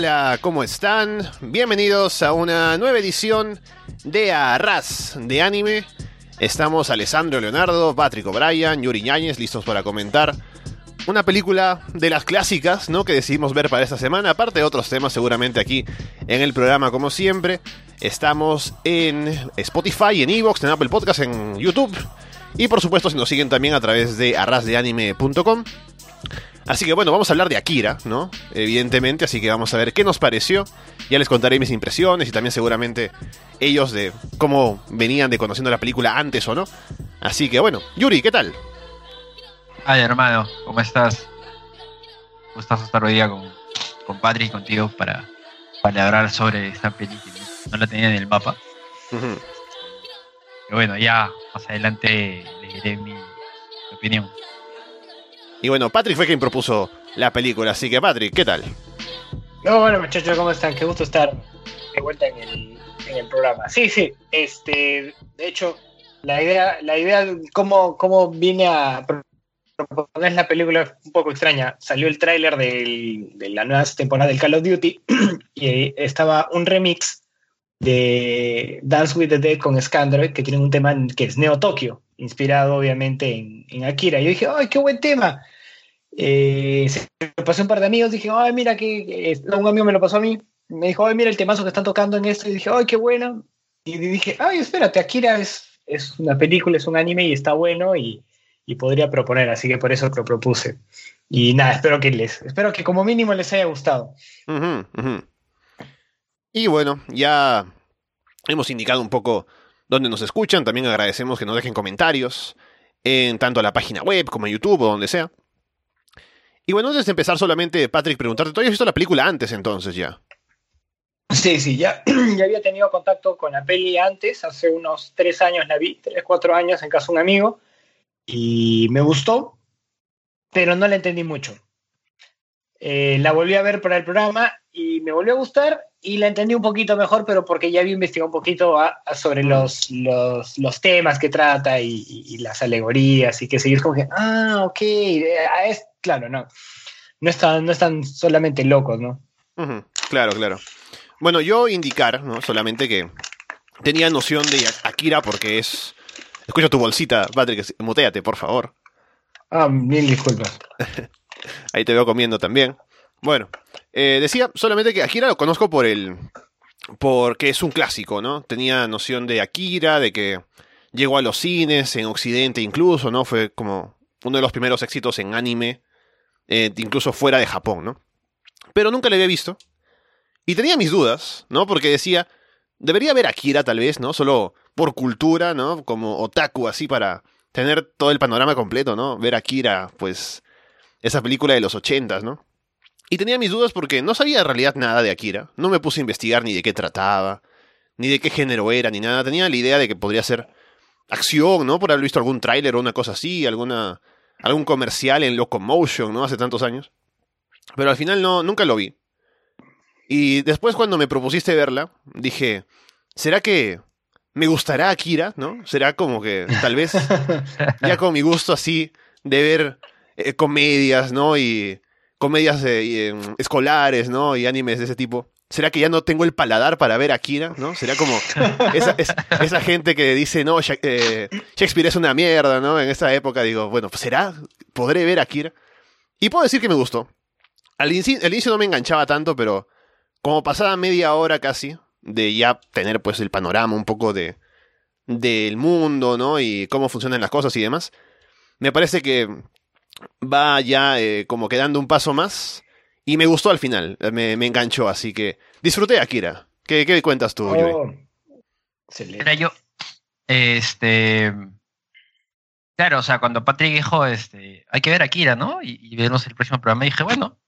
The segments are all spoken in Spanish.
Hola, ¿cómo están? Bienvenidos a una nueva edición de Arras de Anime. Estamos Alessandro Leonardo, Patrick O'Brien, Yuri Ñáñez listos para comentar una película de las clásicas, ¿no? Que decidimos ver para esta semana, aparte de otros temas seguramente aquí en el programa como siempre. Estamos en Spotify, en Evox, en Apple Podcast, en YouTube y por supuesto si nos siguen también a través de arrasdeanime.com. Así que bueno, vamos a hablar de Akira, ¿no? Evidentemente, así que vamos a ver qué nos pareció. Ya les contaré mis impresiones y también seguramente ellos de cómo venían de conociendo la película antes o no. Así que bueno, Yuri, ¿qué tal? Ay, hermano, ¿cómo estás? Gustazo estar hoy día con, con Patrick y contigo para, para hablar sobre esta película. No la tenía en el mapa. Pero bueno, ya más adelante le diré mi opinión. Y bueno, Patrick fue quien propuso la película, así que Patrick, ¿qué tal? No, bueno muchachos, ¿cómo están? Qué gusto estar de vuelta en el, en el programa. Sí, sí, este, de hecho, la idea, la idea, cómo, cómo vine a proponer la película es un poco extraña. Salió el tráiler de la nueva temporada del Call of Duty y estaba un remix de Dance with the Dead con Scandroid, que tiene un tema que es Neo Tokyo, inspirado obviamente en, en Akira. Yo dije, ¡ay, qué buen tema! Eh, se lo pasé un par de amigos, dije, ay, mira que un amigo me lo pasó a mí, me dijo, ay, mira el temazo que están tocando en esto, y dije, ay, qué bueno. Y dije, ay, espérate, Akira es, es una película, es un anime y está bueno y, y podría proponer, así que por eso lo propuse. Y nada, espero que les, espero que como mínimo les haya gustado. Y bueno, ya hemos indicado un poco dónde nos escuchan, también agradecemos que nos dejen comentarios en tanto la página web como en YouTube o donde sea. Y bueno, antes de empezar solamente, Patrick, preguntarte, ¿tú habías visto la película antes entonces ya? Sí, sí, ya, ya había tenido contacto con la peli antes, hace unos tres años la vi, tres, cuatro años en casa de un amigo, y me gustó, pero no la entendí mucho. Eh, la volví a ver para el programa y me volvió a gustar y la entendí un poquito mejor, pero porque ya había investigado un poquito sobre los, los, los temas que trata y, y, las alegorías y que seguir como que, ah, ok, es, claro, no. No están, no están solamente locos, ¿no? Claro, claro. Bueno, yo indicar, ¿no? Solamente que tenía noción de Akira porque es. Escucha tu bolsita, Patrick, muteate, por favor. Ah, mil disculpas. Ahí te veo comiendo también. Bueno, eh, decía solamente que Akira lo conozco por el. porque es un clásico, ¿no? Tenía noción de Akira, de que llegó a los cines, en Occidente incluso, ¿no? Fue como uno de los primeros éxitos en anime eh, incluso fuera de Japón, ¿no? Pero nunca le había visto. Y tenía mis dudas, ¿no? Porque decía, debería ver Akira tal vez, ¿no? Solo por cultura, ¿no? Como otaku, así para tener todo el panorama completo, ¿no? Ver Akira, pues, esa película de los ochentas, ¿no? Y tenía mis dudas porque no sabía en realidad nada de Akira. No me puse a investigar ni de qué trataba, ni de qué género era, ni nada. Tenía la idea de que podría ser acción, ¿no? Por haber visto algún tráiler o una cosa así, alguna algún comercial en Locomotion, ¿no? Hace tantos años. Pero al final no, nunca lo vi. Y después cuando me propusiste verla, dije, ¿será que me gustará Akira, no? Será como que tal vez ya con mi gusto así de ver eh, comedias, ¿no? Y comedias eh, escolares, ¿no? Y animes de ese tipo. ¿Será que ya no tengo el paladar para ver Akira? ¿No? Será como esa, esa gente que dice, no, eh, Shakespeare es una mierda, ¿no? En esa época digo, bueno, pues ¿será? ¿Podré ver Akira? Y puedo decir que me gustó. Al inicio, inicio no me enganchaba tanto, pero como pasada media hora casi de ya tener pues el panorama un poco de del mundo, ¿no? Y cómo funcionan las cosas y demás, me parece que va ya eh, como quedando un paso más y me gustó al final, me, enganchó, así que disfruté Akira. ¿Qué, qué cuentas tú, oh, Era yo, este... Claro, o sea, cuando Patrick dijo, este, hay que ver Akira, ¿no? Y, y vernos el próximo programa, dije, bueno,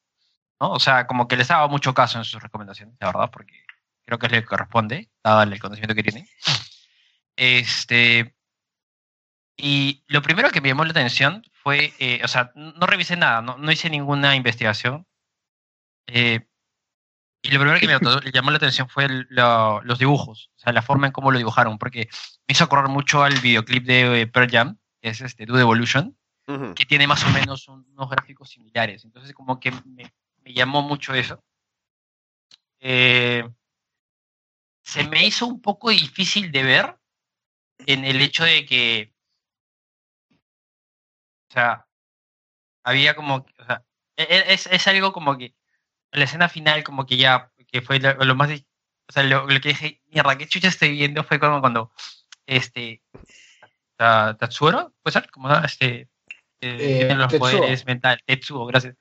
¿no? O sea, como que les daba mucho caso en sus recomendaciones, la verdad, porque creo que es lo que corresponde, dado el conocimiento que tiene. Este, y lo primero que me llamó la atención fue, eh, o sea, no revisé nada, no, no hice ninguna investigación, eh, y lo primero que me llamó la atención fue los dibujos, o sea, la forma en cómo lo dibujaron, porque me hizo acordar mucho al videoclip de eh, Pearl Jam, que es este Dude Evolution, que tiene más o menos unos gráficos similares. Entonces, como que me, llamó mucho eso. eh, se me hizo un poco difícil de ver en el hecho de que, o sea, había como, o sea, e, e, es, es algo como que la escena final como que ya, que fue lo, más, o sea, lo, que dije, mierda, qué chucha estoy viendo fue como cuando, este, Tatsuoro, puede ser, como este, eh, eh los poderes mentales, Tetsuo, gracias,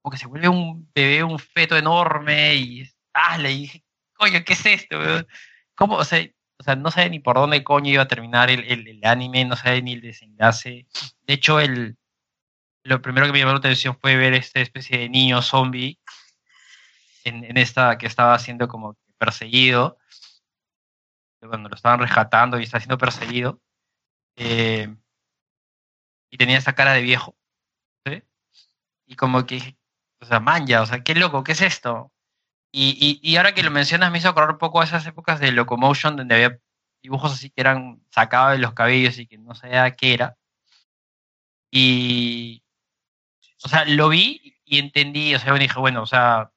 como que se vuelve un bebé, un feto enorme y, ah, le dije, coño, ¿qué es esto? ¿Cómo? O sea, o sea, no sabe ni por dónde coño iba a terminar el, el, anime, no sabe ni el desenlace. De hecho, el, lo primero que me llamó la atención fue ver esta especie de niño zombie en, en esta que estaba siendo como perseguido, cuando lo estaban rescatando y está siendo perseguido. Eh, y tenía esa cara de viejo. Y como que, o sea, manja, o sea, qué loco, ¿qué es esto? Y, y, ahora que lo mencionas me hizo acordar un poco a esas épocas de Locomotion donde había dibujos así que eran sacados de los cabellos y que no sabía qué era. Y, o sea, lo vi y entendí, o sea, dije, bueno, o sea,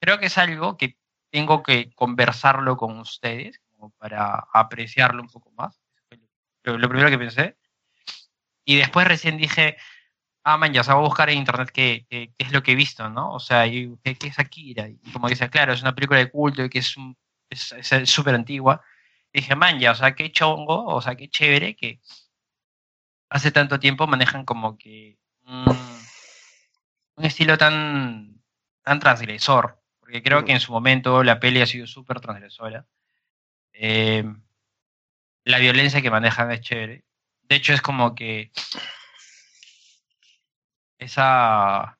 creo que es algo que tengo que conversarlo con ustedes como para apreciarlo un poco más. Lo, lo primero que pensé. Y después recién dije, ah, man, ya, o sea, voy a buscar en internet qué, qué, es lo que he visto, ¿no? O sea, ¿qué, qué es Akira? Y como dice, claro, es una película de culto y que es súper antigua. Y dije, man, ya, o sea, qué chongo, o sea, qué chévere que hace tanto tiempo manejan como que un, estilo tan, tan transgresor. Porque creo que en su momento la peli ha sido súper transgresora. Eh, la violencia que manejan es chévere. De hecho, es como que esa,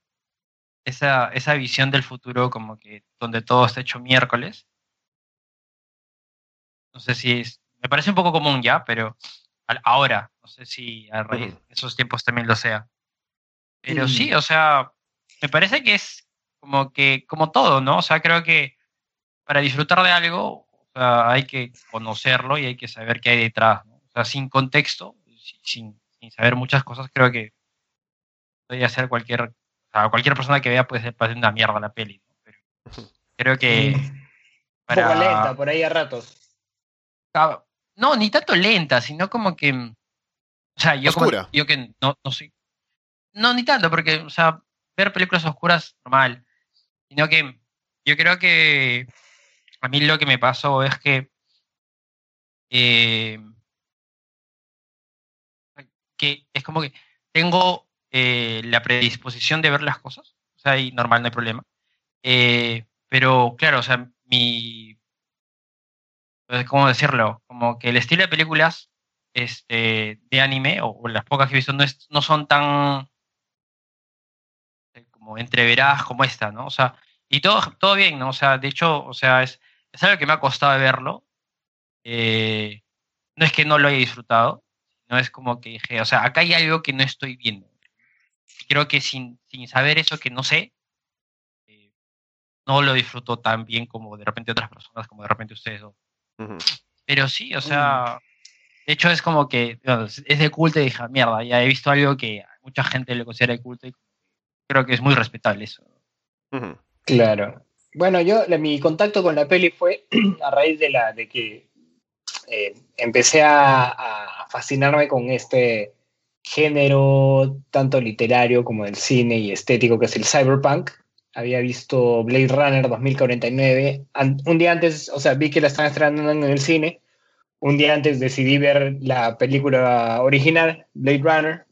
esa, esa visión del futuro como que donde todo está hecho miércoles. No sé si es, me parece un poco común ya, pero ahora, no sé si a raíz de esos tiempos también lo sea. Pero sí, o sea, me parece que es como que, como todo, ¿no? O sea, creo que para disfrutar de algo, hay que conocerlo y hay que saber qué hay detrás, ¿no? O sea, sin contexto, sin, sin saber muchas cosas, creo que podría ser cualquier, o sea, cualquier persona que vea puede ser una mierda la peli. Pero creo que... Para... Un poco lenta, por ahí a ratos. No, ni tanto lenta, sino como que... O sea, yo, yo que no, no soy... No, ni tanto, porque, o sea, ver películas oscuras, normal. Sino que yo creo que a mí lo que me pasó es que eh, que es como que tengo eh, la predisposición de ver las cosas, o sea, y normal, no hay problema. Eh, pero claro, o sea, mi... ¿Cómo decirlo? Como que el estilo de películas este, de anime, o, las pocas que he visto, no, no son tan eh, como entreveradas como esta, ¿no? O sea, y todo, todo bien, ¿no? O sea, de hecho, o sea, es, es algo que me ha costado verlo. no es que no lo haya disfrutado, no es como que dije, o sea, acá hay algo que no estoy viendo creo que sin, sin saber eso que no sé, eh, no lo disfruto tan bien como de repente otras personas, como de repente ustedes dos. Pero sí, o sea, de hecho es como que es de culto y dije, mierda, ya he visto algo que mucha gente le considera de culto y creo que es muy respetable eso. Claro. Bueno, yo mi contacto con la peli fue a raíz de la de que eh, empecé a, a, fascinarme con este género tanto literario como del cine y estético que es el cyberpunk. Había visto Blade Runner 2049. Un día antes, o sea, vi que la estaban estrenando en el cine. Un día antes decidí ver la película original, Blade Runner.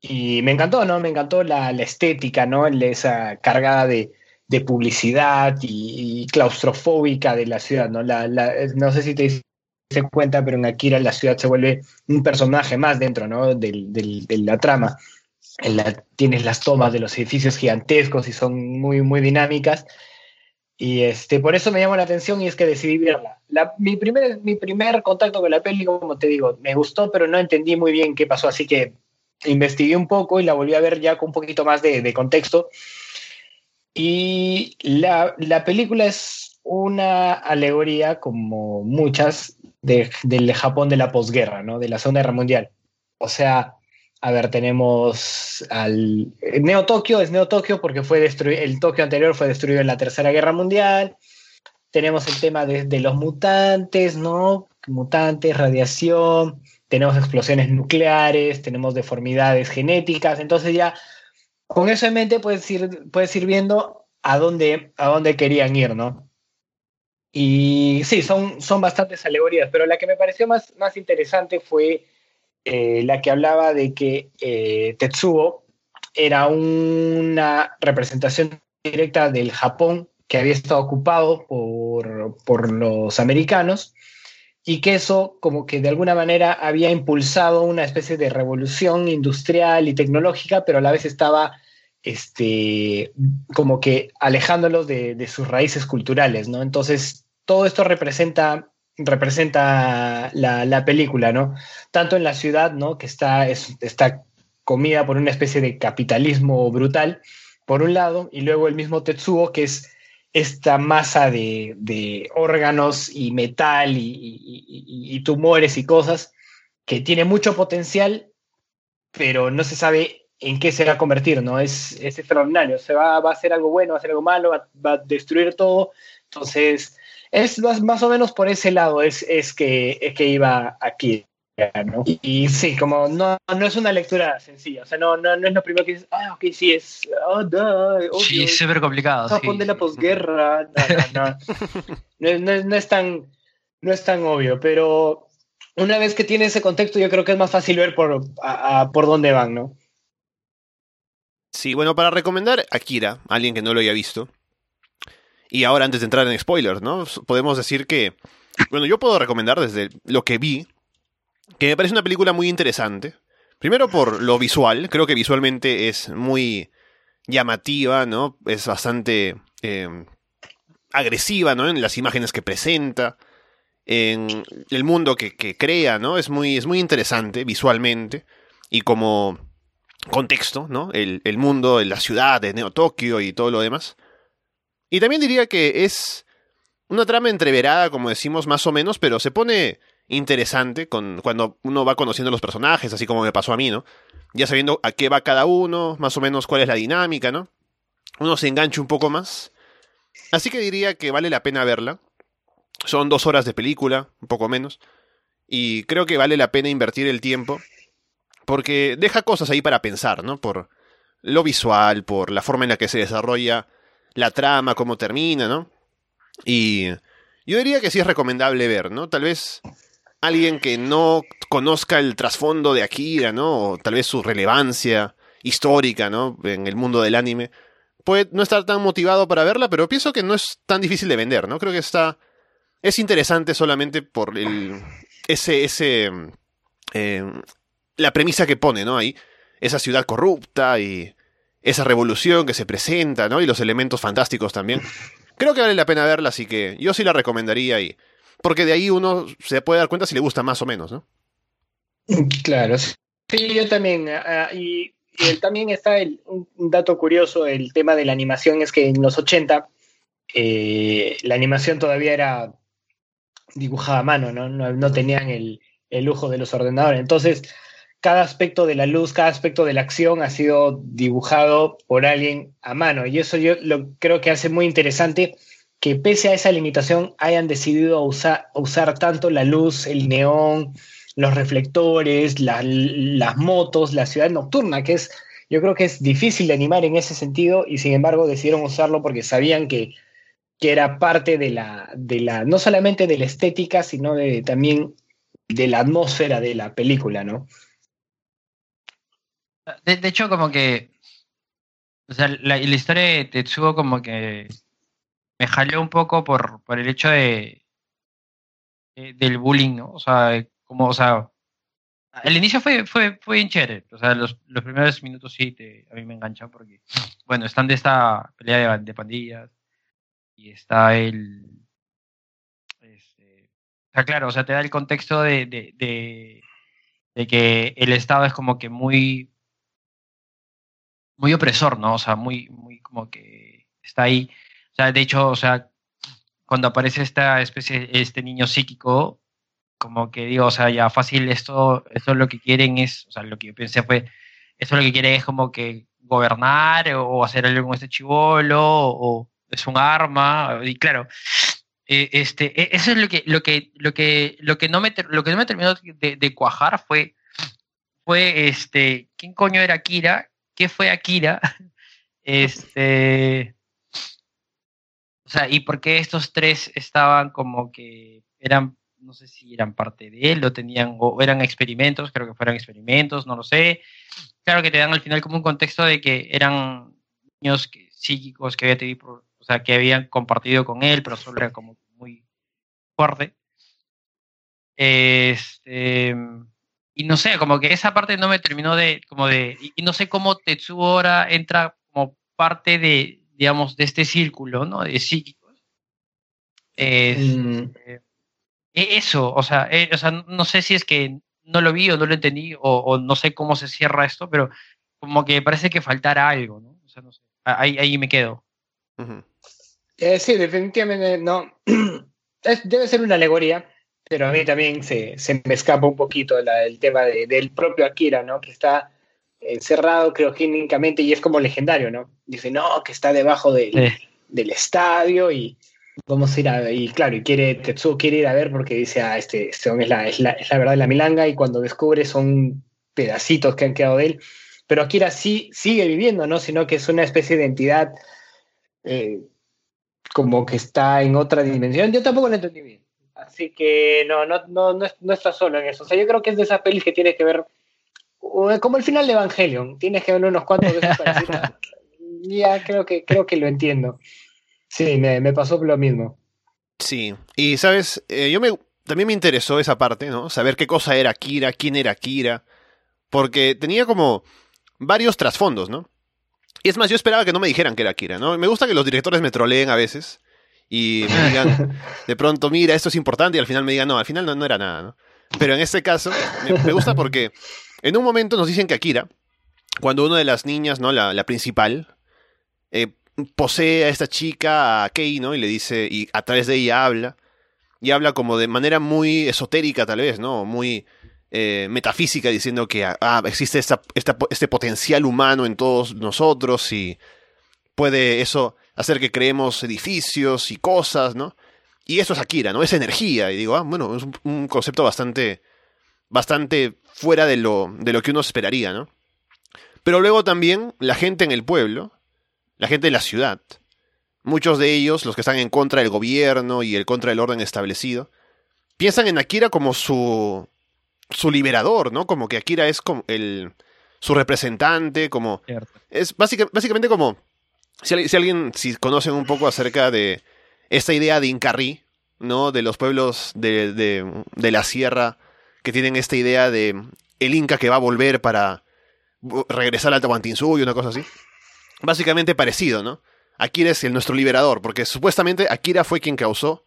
Y me encantó, ¿no? Me encantó la, estética, ¿no? Esa cargada de, publicidad y, claustrofóbica de la ciudad, ¿no? La, no sé si te se cuenta, pero en Akira la ciudad se vuelve un personaje más dentro ¿no? de la trama. tienes las tomas de los edificios gigantescos y son muy, muy dinámicas. Y este, por eso me llamó la atención y es que decidí verla. mi, primer, mi primer contacto con la peli, como te digo, me gustó, pero no entendí muy bien qué pasó, así que investigué un poco y la volví a ver ya con un poquito más de, de contexto. Y la, la película es una alegoría, como muchas, del Japón de la posguerra, ¿no? De la Segunda Guerra Mundial. O sea, a ver, tenemos al Neo Tokio, es Neo Tokio porque fue destruido, el Tokio anterior fue destruido en la Tercera Guerra Mundial. tenemos el tema de, los mutantes, ¿no? Mutantes, radiación, tenemos explosiones nucleares, tenemos deformidades genéticas, entonces ya con eso en mente puedes ir, puedes ir viendo a dónde, a dónde querían ir, ¿no? Y sí, son, son bastantes alegorías, pero la que me pareció más, más interesante fue eh, la que hablaba de que eh, Tetsuo era una representación directa del Japón que había estado ocupado por, por los americanos y que eso como que de alguna manera había impulsado una especie de revolución industrial y tecnológica, pero a la vez estaba este, como que alejándolos de, de sus raíces culturales, ¿no? Entonces, todo esto representa representa la, la, película, ¿no? Tanto en la ciudad, ¿no? Que está, está comida por una especie de capitalismo brutal, por un lado, y luego el mismo Tetsuo, que es esta masa de, de órganos y metal y, y, tumores y cosas que tiene mucho potencial, pero no se sabe en qué se va a convertir, ¿no? Es, es extraordinario, se va, va, a hacer algo bueno, va a hacer algo malo, va, va a destruir todo, entonces es más, o menos por ese lado es, es, que, es que iba aquí. ¿no? Y, sí, como no, no es una lectura sencilla, o sea, no, no, no es lo primero que dices, ah, ok, sí, es, oh, sí, es súper complicado. Japón de la posguerra, no, no, no, no, es tan, no es tan obvio, pero una vez que tiene ese contexto, yo creo que es más fácil ver por, por dónde van, ¿no? Sí, bueno, para recomendar Akira, alguien que no lo haya visto, y ahora, antes de entrar en spoilers, ¿no? Podemos decir que. Bueno, yo puedo recomendar desde lo que vi, que me parece una película muy interesante. Primero por lo visual, creo que visualmente es muy llamativa, ¿no? Es bastante em, agresiva, ¿no? En las imágenes que presenta, en el mundo que, que, crea, ¿no? Es muy, es muy interesante visualmente y como contexto, ¿no? El, el mundo, la ciudad de Neo Tokio y todo lo demás. Y también diría que es una trama entreverada, como decimos, más o menos, pero se pone interesante con, cuando uno va conociendo los personajes, así como me pasó a mí, ¿no? Ya sabiendo a qué va cada uno, más o menos cuál es la dinámica, ¿no? Uno se engancha un poco más. Así que diría que vale la pena verla. Son dos horas de película, un poco menos. Y creo que vale la pena invertir el tiempo. Porque deja cosas ahí para pensar, ¿no? Por lo visual, por la forma en la que se desarrolla la trama, cómo termina, ¿no? Y yo diría que sí es recomendable ver, ¿no? Tal vez alguien que no conozca el trasfondo de Akira, ¿no? O tal vez su relevancia histórica, ¿no? En el mundo del anime, puede no estar tan motivado para verla, pero pienso que no es tan difícil de vender, ¿no? Creo que está... Es interesante solamente por el... ese... ese eh, la premisa que pone, ¿no? Ahí. Esa ciudad corrupta y esa revolución que se presenta, ¿no? Y los elementos fantásticos también. Creo que vale la pena verla, así que yo sí la recomendaría y porque de ahí uno se puede dar cuenta si le gusta más o menos, ¿no? Claro, sí, yo también. Ah, ah, y, también está el, un, dato curioso, el tema de la animación, es que en los 80 eh, la animación todavía era dibujada a mano, ¿no? No, no tenían el, el lujo de los ordenadores. Entonces, cada aspecto de la luz, cada aspecto de la acción ha sido dibujado por alguien a mano. Y eso yo lo creo que hace muy interesante que pese a esa limitación hayan decidido usar, usar tanto la luz, el neón, los reflectores, las motos, la ciudad nocturna, que es, yo creo que es difícil de animar en ese sentido y sin embargo decidieron usarlo porque sabían que, que era parte de la, de la, no solamente de la estética, sino de, también de la atmósfera de la película, ¿no? De, hecho, como que. O sea, la, historia de Tetsuo, como que. Me jaló un poco por, por el hecho de, del bullying, ¿no? O sea, como, o sea. El inicio fue, fue, fue bien chévere. O sea, los, los primeros minutos sí te, a mí me enganchan porque, bueno, están de esta pelea de, pandillas y está el. Este, sea, claro, o sea, te da el contexto de, de, de, de que el Estado es como que muy muy opresor, ¿no? O sea, muy, muy como que está ahí. O sea, de hecho, o sea, cuando aparece esta especie, este niño psíquico, como que digo, o sea, ya fácil, esto, esto lo que quieren es, o sea, lo que yo pensé fue, esto lo que quieren es como que gobernar o hacer algo con este chivolo, o es un arma, y claro, eh, este, e, eso es lo que, lo que, lo que, lo que no me, lo que no me terminó de, cuajar fue, fue este, ¿quién coño era Akira? ¿Qué fue Akira? Este, o sea, ¿y por qué estos tres estaban como que eran, no sé si eran parte de él o tenían, o eran experimentos, creo que fueran experimentos, no lo sé. Claro que te dan al final como un contexto de que eran niños psíquicos que había tenido o sea, que habían compartido con él, pero solo era como muy fuerte. Este, y no sé, como que esa parte no me terminó de, como de, y no sé cómo Tetsuo ahora entra como parte de, digamos, de este círculo, ¿no? De psíquicos. Mm. Este, e, eso, o sea, eh, o sea, no sé si es que no lo vi o no lo entendí o, no sé cómo se cierra esto, pero como que parece que faltara algo, ¿no? O sea, no sé, ahí, ahí me quedo. Eh, sí, definitivamente no. debe ser una alegoría, pero a mí también se, se me escapa un poquito el tema del propio Akira, ¿no? Que está encerrado criogénicamente y es como legendario, ¿no? Dice, no, que está debajo del estadio y vamos a ir a y claro, y quiere, Tetsuo quiere ir a ver porque dice, ah, este, este es, la, es, la, es la verdad de la milanga y cuando descubre son pedacitos que han quedado de él, pero Akira sí sigue viviendo, ¿no? Sino que es una especie de entidad eh, como que está en otra dimensión. Yo tampoco lo entendí bien. Así que no, no, no, no, está solo en eso. O sea, yo creo que es de esas pelis que tiene que ver como el final de Evangelion. Tienes que ver unos cuantos veces para Ya, creo que, creo que lo entiendo. Sí, me, me pasó lo mismo. Sí, y sabes, eh, yo me también me interesó esa parte, ¿no? Saber qué cosa era Kira, quién era Kira, porque tenía como varios trasfondos, ¿no? Y es más, yo esperaba que no me dijeran que era Kira, ¿no? Me gusta que los directores me troleen a veces y me digan, de pronto, mira, esto es importante, y al final me digan, no, al final no, no era nada, ¿no? Pero en este caso, me, gusta porque en un momento nos dicen que Akira, cuando una de las niñas, ¿no? La, la principal, eh, posee a esta chica, a Kei, ¿no? Y le dice, y a través de ella habla, y habla como de manera muy esotérica, tal vez, ¿no? Muy eh, metafísica, diciendo que ah, existe este potencial humano en todos nosotros y puede eso hacer que creemos edificios y cosas, ¿no? Y eso es Akira, ¿no? Es energía. Y digo, ah, bueno, es un, concepto bastante, bastante fuera de lo, de lo que uno esperaría, ¿no? Pero luego también la gente en el pueblo, la gente de la ciudad, muchos de ellos, los que están en contra del gobierno y el contra del orden establecido, piensan en Akira como su, su liberador, ¿no? Como que Akira es como el, su representante, como... Es básicamente como... Si, si, alguien, si conocen un poco acerca de esta idea de Incarrí, ¿no? De los pueblos de, de, la sierra que tienen esta idea de el Inca que va a volver para regresar al Tahuantinsuyo y una cosa así. Básicamente parecido, ¿no? Akira es el nuestro liberador, porque supuestamente Akira fue quien causó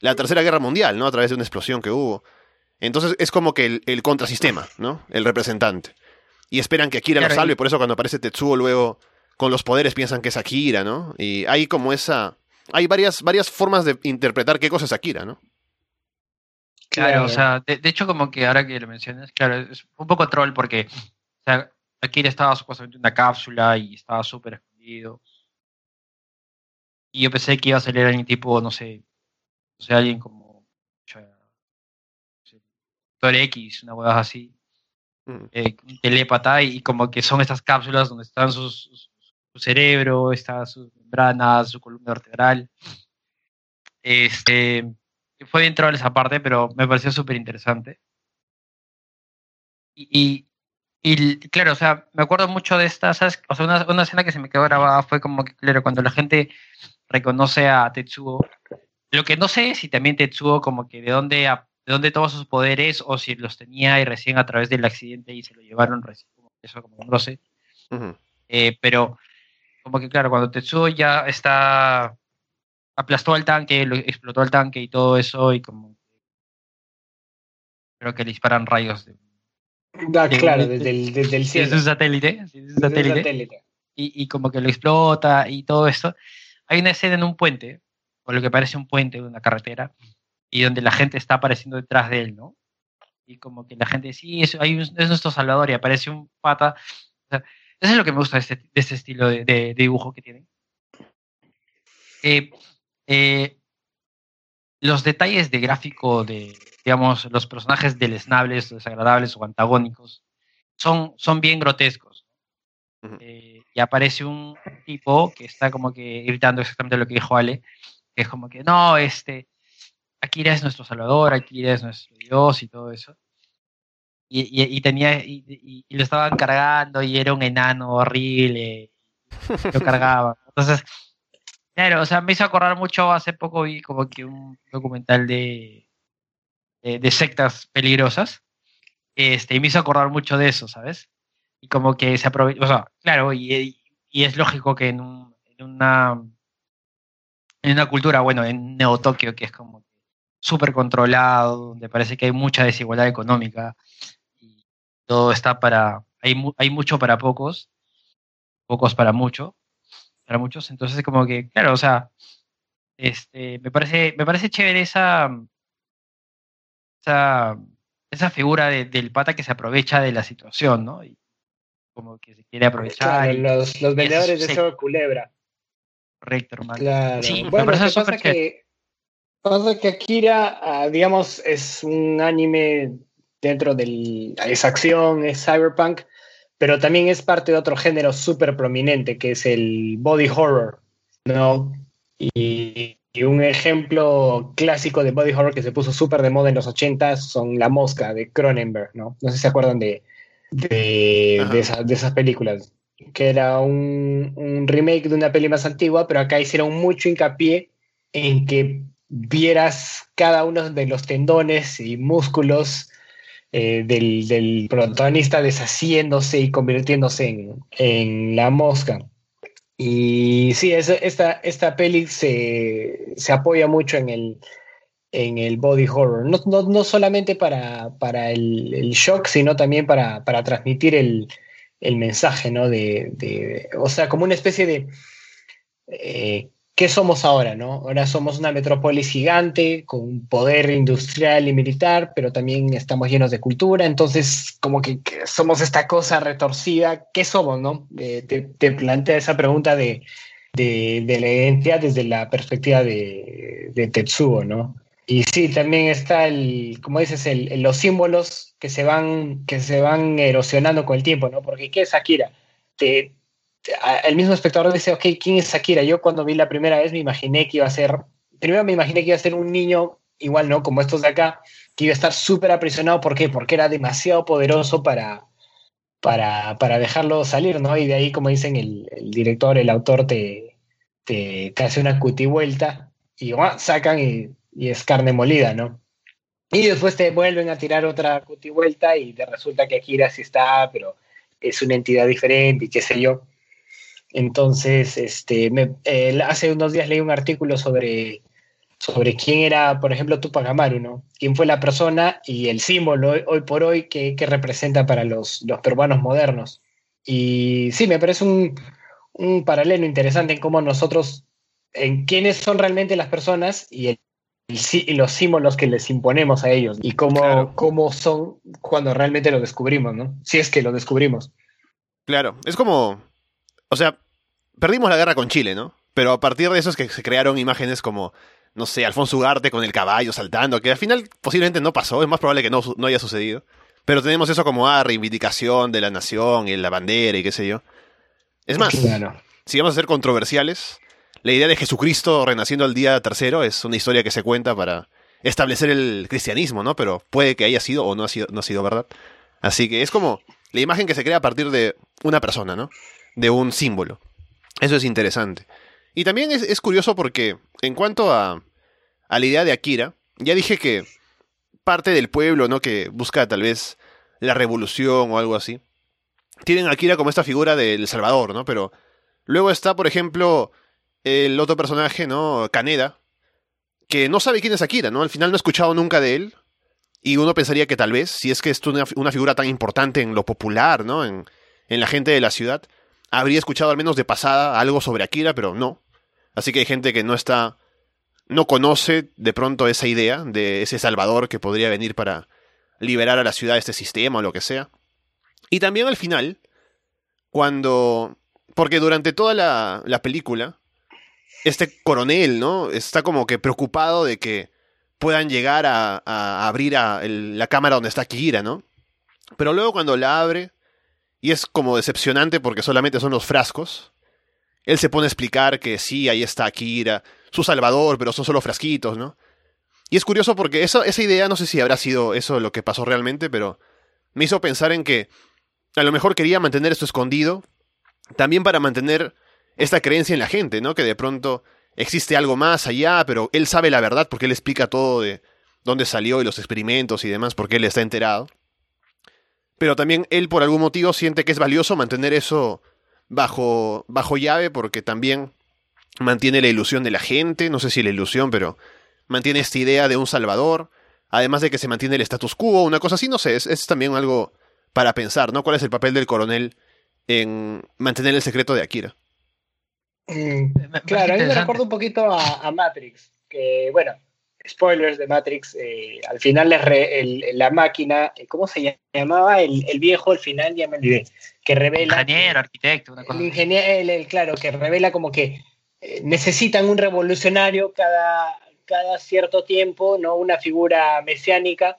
la Tercera Guerra Mundial, ¿no? A través de una explosión que hubo. Entonces es como que el, contrasistema, ¿no? El representante. Y esperan que Akira lo salve, por eso cuando aparece Tetsuo luego con los poderes piensan que es Akira, ¿no? Y hay como esa... Hay varias, varias formas de interpretar qué cosa es Akira, ¿no? Claro, o sea, de, hecho como que ahora que lo mencionas, claro, es un poco troll porque o sea, Akira estaba supuestamente en una cápsula y estaba súper escondido. Y yo pensé que iba a salir alguien tipo, no sé, o sea, alguien como X, una hueá así, mm. eh, telépata, y como que son estas cápsulas donde están sus, su cerebro, está sus membranas, su columna vertebral. Este, fue bien troll esa parte, pero me pareció súper interesante. Y, y, claro, o sea, me acuerdo mucho de esta, ¿sabes? O sea, una, una, escena que se me quedó grabada fue como que, claro, cuando la gente reconoce a Tetsuo, lo que no sé es si también Tetsuo como que de dónde de dónde tomó sus poderes o si los tenía y recién a través del accidente y se lo llevaron recién. Eso como no lo sé. Eh, pero como que claro, cuando Tetsuo ya está aplastó al tanque, lo, explotó el tanque y todo eso y como creo que le disparan rayos de, ah, claro, desde el, desde el cielo. Desde un satélite. Desde un satélite. Y, y, como que lo explota y todo esto. Hay una escena en un puente, o lo que parece un puente de una carretera, y donde la gente está apareciendo detrás de él, ¿no? Y como que la gente, sí, es, hay es nuestro Salvador y aparece un pata. Eso es lo que me gusta de este, de este estilo de, dibujo que tienen. Eh, eh, los detalles de gráfico de, digamos, los personajes deleznables, desagradables o antagónicos son, son bien grotescos. Eh, y aparece un tipo que está como que gritando exactamente lo que dijo Ale, que es como que, no, este, Akira es nuestro salvador, Akira es nuestro Dios y todo eso. Y, tenía, y, lo estaban cargando y era un enano horrible, lo cargaba. Entonces, claro, o sea, me hizo acordar mucho, hace poco vi como que un documental de, de, sectas peligrosas, este, y me hizo acordar mucho de eso, ¿sabes? Y como que se aprovecha, o sea, claro, y, es lógico que en, en una en una cultura, bueno, en Neo Tokio, que es como súper controlado, donde parece que hay mucha desigualdad económica y todo está para, hay, hay mucho para pocos, pocos para mucho, para muchos, entonces como que, claro, o sea, este, me parece, me parece chévere esa, esa, esa figura del pata que se aprovecha de la situación, ¿no? Y como que se quiere aprovechar. los, los vendedores de esa culebra. Correcto, hermano. Claro. Sí, bueno, me parece pasa que, pasa que Akira, ah, digamos, es un anime dentro del. es acción, es cyberpunk, pero también es parte de otro género súper prominente que es el body horror, ¿no? Y, un ejemplo clásico de body horror que se puso súper de moda en los 80 son La Mosca de Cronenberg, ¿no? No sé si se acuerdan de, de, de esas películas que era un, remake de una peli más antigua, pero acá hicieron mucho hincapié en que vieras cada uno de los tendones y músculos eh, del, protagonista deshaciéndose y convirtiéndose en, la mosca. Y sí, esta, esta peli se, apoya mucho en el, en el body horror, no, solamente para, para el, shock, sino también para transmitir el, el mensaje, ¿no? De, o sea, como una especie de... Eh, ¿Qué somos ahora, no? Ahora somos una metrópolis gigante con poder industrial y militar, pero también estamos llenos de cultura, entonces como que, somos esta cosa retorcida. ¿Qué somos, no? te, te, plantea esa pregunta de, de, la identidad desde la perspectiva de, de Tetsuo, ¿no? Y sí, también está el, como dices, el, los símbolos que se van, que se van erosionando con el tiempo, ¿no? Porque ¿qué es Akira? El mismo espectador dice, ok, ¿quién es Akira? Yo cuando vi la primera vez me imaginé que iba a ser, primero me imaginé que iba a ser un niño igual, ¿no? Como estos de acá, que iba a estar súper aprisionado. ¿Por qué? Porque era demasiado poderoso para, para, para dejarlo salir, ¿no? Y de ahí, como dicen, el, director, el autor te, te, te hace una cutivuelta y sacan y y es carne molida, ¿no? Y después te vuelven a tirar otra cuti vuelta y te resulta que Akira sí está, pero es una entidad diferente y qué sé yo. Entonces, este, me, hace unos días leí un artículo sobre, sobre quién era, por ejemplo, Tupac Amaru, ¿no? Quién fue la persona y el símbolo hoy, por hoy que, que, representa para los, los peruanos modernos. Y sí, me parece un, un paralelo interesante en cómo nosotros, en quiénes son realmente las personas y el y los símbolos que les imponemos a ellos y cómo, cómo son cuando realmente lo descubrimos, ¿no? Si es que lo descubrimos. Claro, es como, o sea, perdimos la guerra con Chile, ¿no? Pero a partir de eso es que se crearon imágenes como, no sé, Alfonso Ugarte con el caballo saltando, que al final posiblemente no pasó, es más probable que no, no haya sucedido. Pero tenemos eso como ah, reivindicación de la nación y la bandera y qué sé yo. Es más, si vamos a ser controversiales, la idea de Jesucristo renaciendo al día tercero es una historia que se cuenta para establecer el cristianismo, ¿no? Pero puede que haya sido o no ha sido, no ha sido verdad. Así que es como la imagen que se crea a partir de una persona, ¿no? De un símbolo. Eso es interesante. Y también es, curioso porque en cuanto a, a la idea de Akira, ya dije que parte del pueblo, ¿no? Que busca tal vez la revolución o algo así. Tienen a Akira como esta figura del Salvador, ¿no? Pero luego está, por ejemplo, el otro personaje, ¿no? Kaneda, que no sabe quién es Akira, ¿no? Al final no ha escuchado nunca de él. Y uno pensaría que tal vez, si es que es una, una figura tan importante en lo popular, ¿no? En, en la gente de la ciudad, habría escuchado al menos de pasada algo sobre Akira, pero no. Así que hay gente que no está, no conoce de pronto esa idea de ese salvador que podría venir para liberar a la ciudad de este sistema o lo que sea. Y también al final, cuando... Porque durante toda la, la película, este coronel, ¿no? Está como que preocupado de que puedan llegar a, abrir la cámara donde está Kira, ¿no? Pero luego cuando la abre, y es como decepcionante porque solamente son los frascos, él se pone a explicar que sí, ahí está Akira, su salvador, pero son solo frasquitos, ¿no? Y es curioso porque esa idea, no sé si habrá sido eso lo que pasó realmente, pero me hizo pensar en que a lo mejor quería mantener esto escondido, también para mantener esta creencia en la gente, ¿no? Que de pronto existe algo más allá, pero él sabe la verdad porque él explica todo de dónde salió y los experimentos y demás, porque él está enterado. Pero también él por algún motivo siente que es valioso mantener eso bajo, bajo llave porque también mantiene la ilusión de la gente, no sé si la ilusión, pero mantiene esta idea de un salvador, además de que se mantiene el status quo, una cosa así, no sé, es, también algo para pensar, ¿no? ¿Cuál es el papel del coronel en mantener el secreto de Akira? Mm, claro, a mí me recuerda un poquito a, Matrix, que bueno, spoilers de Matrix, eh, al final la máquina, eh, ¿cómo se llamaba? El, viejo, al final ya me olvidé, que revela... Ingeniero, arquitecto, una cosa. El ingeniero, claro, que revela como que eh, necesitan un revolucionario cada, cada cierto tiempo, ¿no? Una figura mesiánica,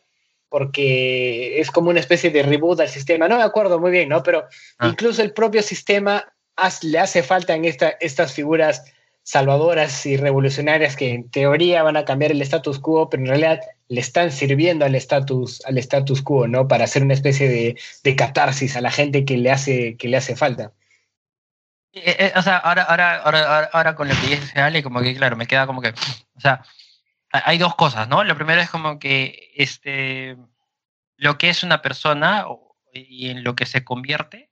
porque es como una especie de reboot al sistema. No me acuerdo muy bien, ¿no? Pero ah. incluso el propio sistema le hace falta en esta, estas figuras salvadoras y revolucionarias que en teoría van a cambiar el status quo, pero en realidad le están sirviendo al status, al status quo, ¿no? Para hacer una especie de, de catarsis a la gente que le hace, que le hace falta. Eh, eh, o sea, ahora, ahora, ahora, ahora con lo que dice Ale, como que claro, me queda como que, o sea, hay dos cosas, ¿no? Lo primero es como que este, lo que es una persona y en lo que se convierte,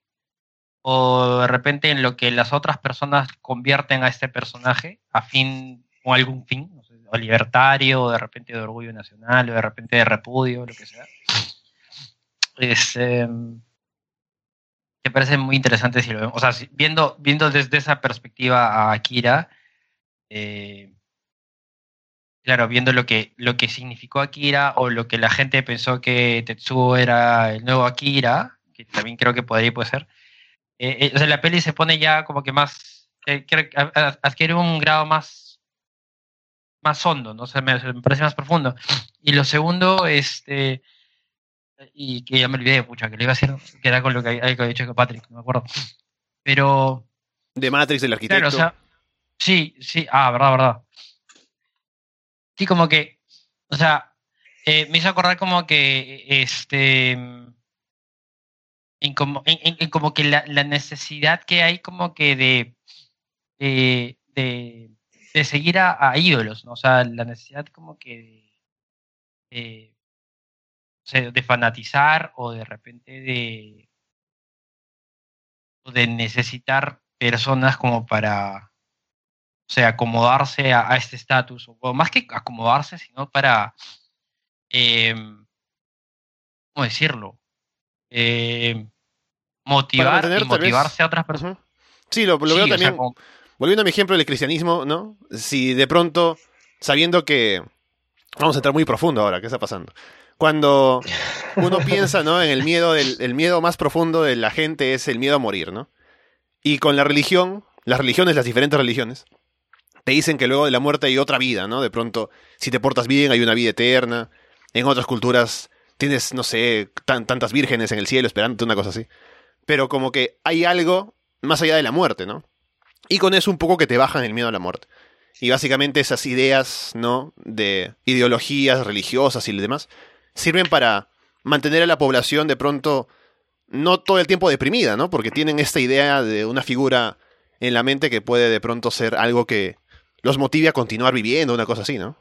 o de repente en lo que las otras personas convierten a este personaje a fin o algún fin, o libertario, o de repente de orgullo nacional, o de repente de repudio, lo que sea. Es, eh, me parece muy interesante si lo vemos. O sea, viendo, viendo desde esa perspectiva a Akira, eh, claro, viendo lo que, lo que significó Akira o lo que la gente pensó que Tetsuo era el nuevo Akira, que también creo que podría puede ser, eh, eh, o sea, la peli se pone ya como que más, eh, adquiere un grado más, más hondo, ¿no? O me, parece más profundo. Y lo segundo, este, y que ya me olvidé, pucha, que le iba a decir, que era con lo que había dicho con Patrick, no me acuerdo. Pero... De Matrix, del arquitecto. Claro, o sea, sí, sí, ah, verdad, verdad. Sí, como que, o sea, me hizo acordar como que, este, en como, en, como que la, necesidad que hay como que de, de, de, seguir a, ídolos, ¿no? O sea, la necesidad como que de, de fanatizar o de repente de, de necesitar personas como para, o sea, acomodarse a, este estatus, o más que acomodarse, sino para, eh, ¿cómo decirlo? Eh, motivar y motivarse a otras personas. Sí, lo, veo también. Volviendo a mi ejemplo del cristianismo, ¿no? Si de pronto, sabiendo que. Vamos a entrar muy profundo ahora, ¿qué está pasando? Cuando uno piensa, ¿no? En el miedo, el miedo más profundo de la gente es el miedo a morir, ¿no? Y con la religión, las religiones, las diferentes religiones, te dicen que luego de la muerte hay otra vida, ¿no? De pronto, si te portas bien, hay una vida eterna. En otras culturas tienes, no sé, tantas vírgenes en el cielo esperándote, una cosa así. Pero como que hay algo más allá de la muerte, ¿no? Y con eso un poco que te bajan el miedo a la muerte. Y básicamente esas ideas, ¿no? De ideologías religiosas y demás, sirven para mantener a la población de pronto no todo el tiempo deprimida, ¿no? Porque tienen esta idea de una figura en la mente que puede de pronto ser algo que los motive a continuar viviendo, una cosa así, ¿no?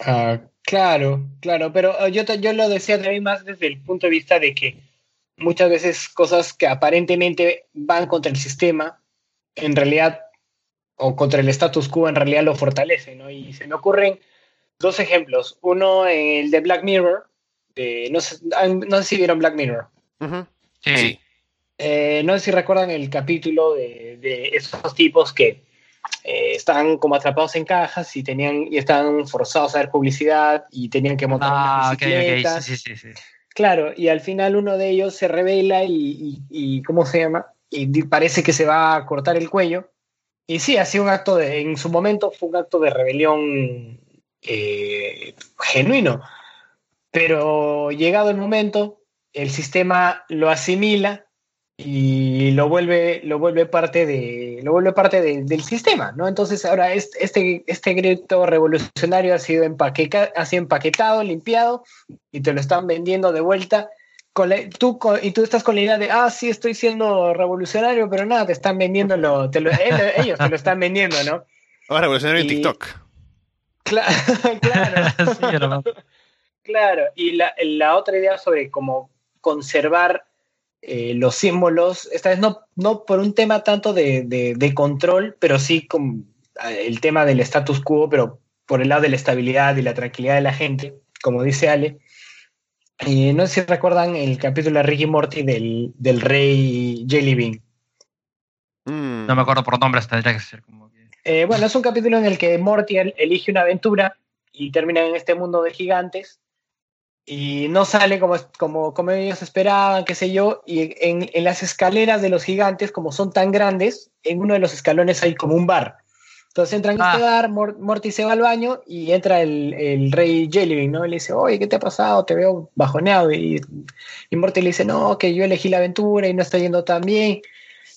Ah, claro, claro, pero ah, yo, yo lo decía también más desde el punto de vista de que muchas veces cosas que aparentemente van contra el sistema, en realidad, o contra el status quo, en realidad lo fortalecen, ¿no? Y se me ocurren dos ejemplos. Uno, el de Black Mirror, no, sé, no, sé, si vieron Black Mirror. Sí. Eh, no sé si recuerdan el capítulo de, de esos tipos que eh, estaban como atrapados en cajas y tenían y estaban forzados a ver publicidad y tenían que montar ah, bicicletas. Sí, sí, sí, Claro, y al final uno de ellos se revela y, y, ¿cómo se llama? Y parece que se va a cortar el cuello. Y sí, ha sido un acto de, en su momento fue un acto de rebelión eh, genuino. Pero llegado el momento, el sistema lo asimila y lo vuelve, lo vuelve parte, de, lo vuelve parte del sistema, ¿no? Entonces ahora este, este grito revolucionario ha sido, ha sido empaquetado, limpiado y te lo están vendiendo de vuelta tú, y tú estás con la idea de, ah, sí, estoy siendo revolucionario, pero nada, te están vendiendo, lo, te ellos te lo están vendiendo, ¿no? Ahora revolucionario en TikTok. claro. claro, y la, la, otra idea sobre cómo conservar eh, los símbolos, esta vez no, no por un tema tanto de, de, de control, pero sí con eh, el tema del status quo, pero por el lado de la estabilidad y la tranquilidad de la gente, como dice Ale, y no sé si recuerdan el capítulo de Ricky Morty del, del rey Jelly Bean. Mm. No me acuerdo por nombre, hasta tendría que ser como eh, bueno, es un capítulo en el que Morty elige una aventura y termina en este mundo de gigantes y no sale como, como, como ellos esperaban, qué sé yo, y en, en, las escaleras de los gigantes, como son tan grandes, en uno de los escalones hay como un bar. Entonces entran a este ah. Morty se va al baño y entra el, el rey Jellybean, ¿no? Y le dice, oye, ¿qué te ha pasado? Te veo bajoneado. Y, y Morty le dice, no, que yo elegí la aventura y no está yendo tan bien.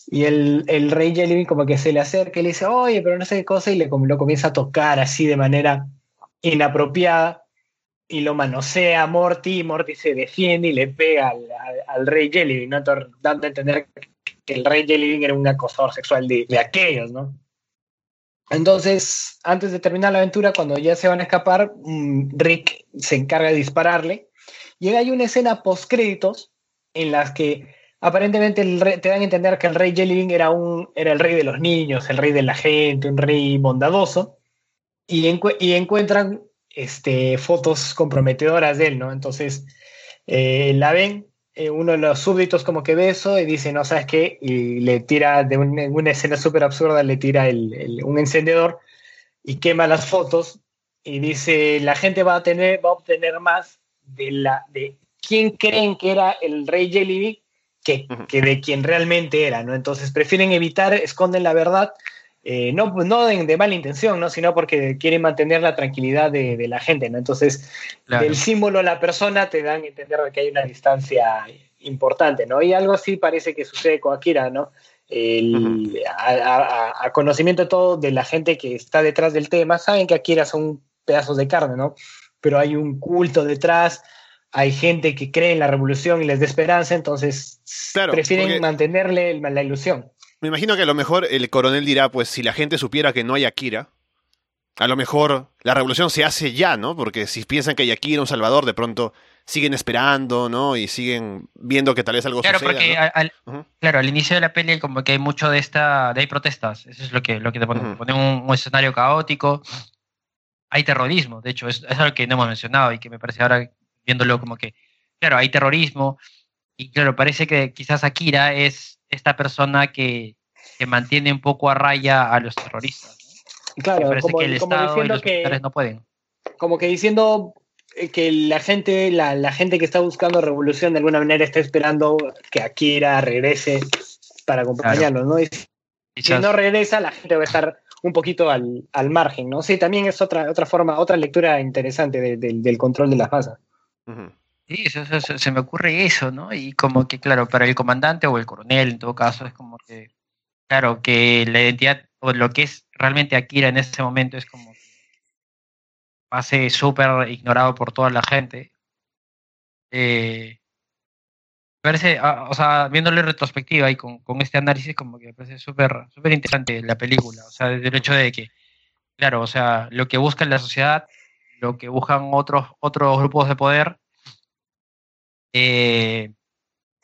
Y el, el rey Jellybean como que se le acerca y le dice, oye, pero no sé qué cosa, y le, lo comienza a tocar así de manera inapropiada y lo manosea a Morty y Morty se defiende y le pega al, al, rey Jellybean, ¿no? dando a entender que el rey Jellybean era un acosador sexual de, de aquellos, ¿no? Entonces, antes de terminar la aventura, cuando ya se van a escapar, mm, Rick se encarga de dispararle. Y hay una escena post créditos en las que aparentemente te dan a entender que el rey Jellybean era, un, era el rey de los niños, el rey de la gente, un rey bondadoso. Y, y encuentran este, fotos comprometedoras de él, ¿no? Entonces eh, la ven eh, uno de los súbditos como que ve eso y dice, no, ¿sabes qué? Y le tira, de una escena súper absurda, le tira un encendedor y quema las fotos y dice, la gente va a, tener, va a obtener más de, la, de quién creen que era el rey Jellybean que, que de quien realmente era, ¿no? Entonces prefieren evitar, esconden la verdad eh, no, no de, mala intención, ¿no? sino porque quieren mantener la tranquilidad de, la gente. ¿no? Entonces, del símbolo a la persona te dan a entender que hay una distancia importante. ¿no? Y algo así parece que sucede con Akira, ¿no? a, conocimiento de todo de la gente que está detrás del tema, saben que Akira son pedazos de carne, ¿no? Pero hay un culto detrás, hay gente que cree en la revolución y les da esperanza, entonces prefieren mantenerle la ilusión. Me imagino que a lo mejor el coronel dirá, pues si la gente supiera que no hay Akira, a lo mejor la revolución se hace ya, ¿no? Porque si piensan que hay Akira, un Salvador, de pronto siguen esperando, ¿no? Y siguen viendo que tal vez algo claro, suceda. Porque al, Claro, al inicio de la peli como que hay mucho de esta... De hay protestas, eso es lo que, lo que te pone. Pone un, escenario caótico, hay terrorismo, de hecho, es, es algo que no hemos mencionado y que me parece ahora viéndolo como que, claro, hay terrorismo y claro, parece que quizás Akira es esta persona que, que mantiene un poco a raya a los terroristas. Claro, como, que el Estado y los que, no pueden. Como que diciendo eh, que la gente, la, la, gente que está buscando revolución de alguna manera está esperando que Akira regrese para acompañarlo, ¿no? Y si no regresa, la gente va a estar un poquito al, al margen, ¿no? Sí, también es otra, otra forma, otra lectura interesante del control de las masas. Sí, se me ocurre eso, ¿no? Y como que, claro, para el comandante o el coronel, en todo caso, es como que, claro, que la identidad o lo que es realmente Akira en ese momento es como que pase súper ignorado por toda la gente. Eh, parece, ah, o sea, viéndolo en retrospectiva y con, con este análisis, como que me parece súper súper interesante la película. O sea, desde el hecho de que, claro, o sea, lo que busca la sociedad, lo que buscan otros, otros grupos de poder, eh,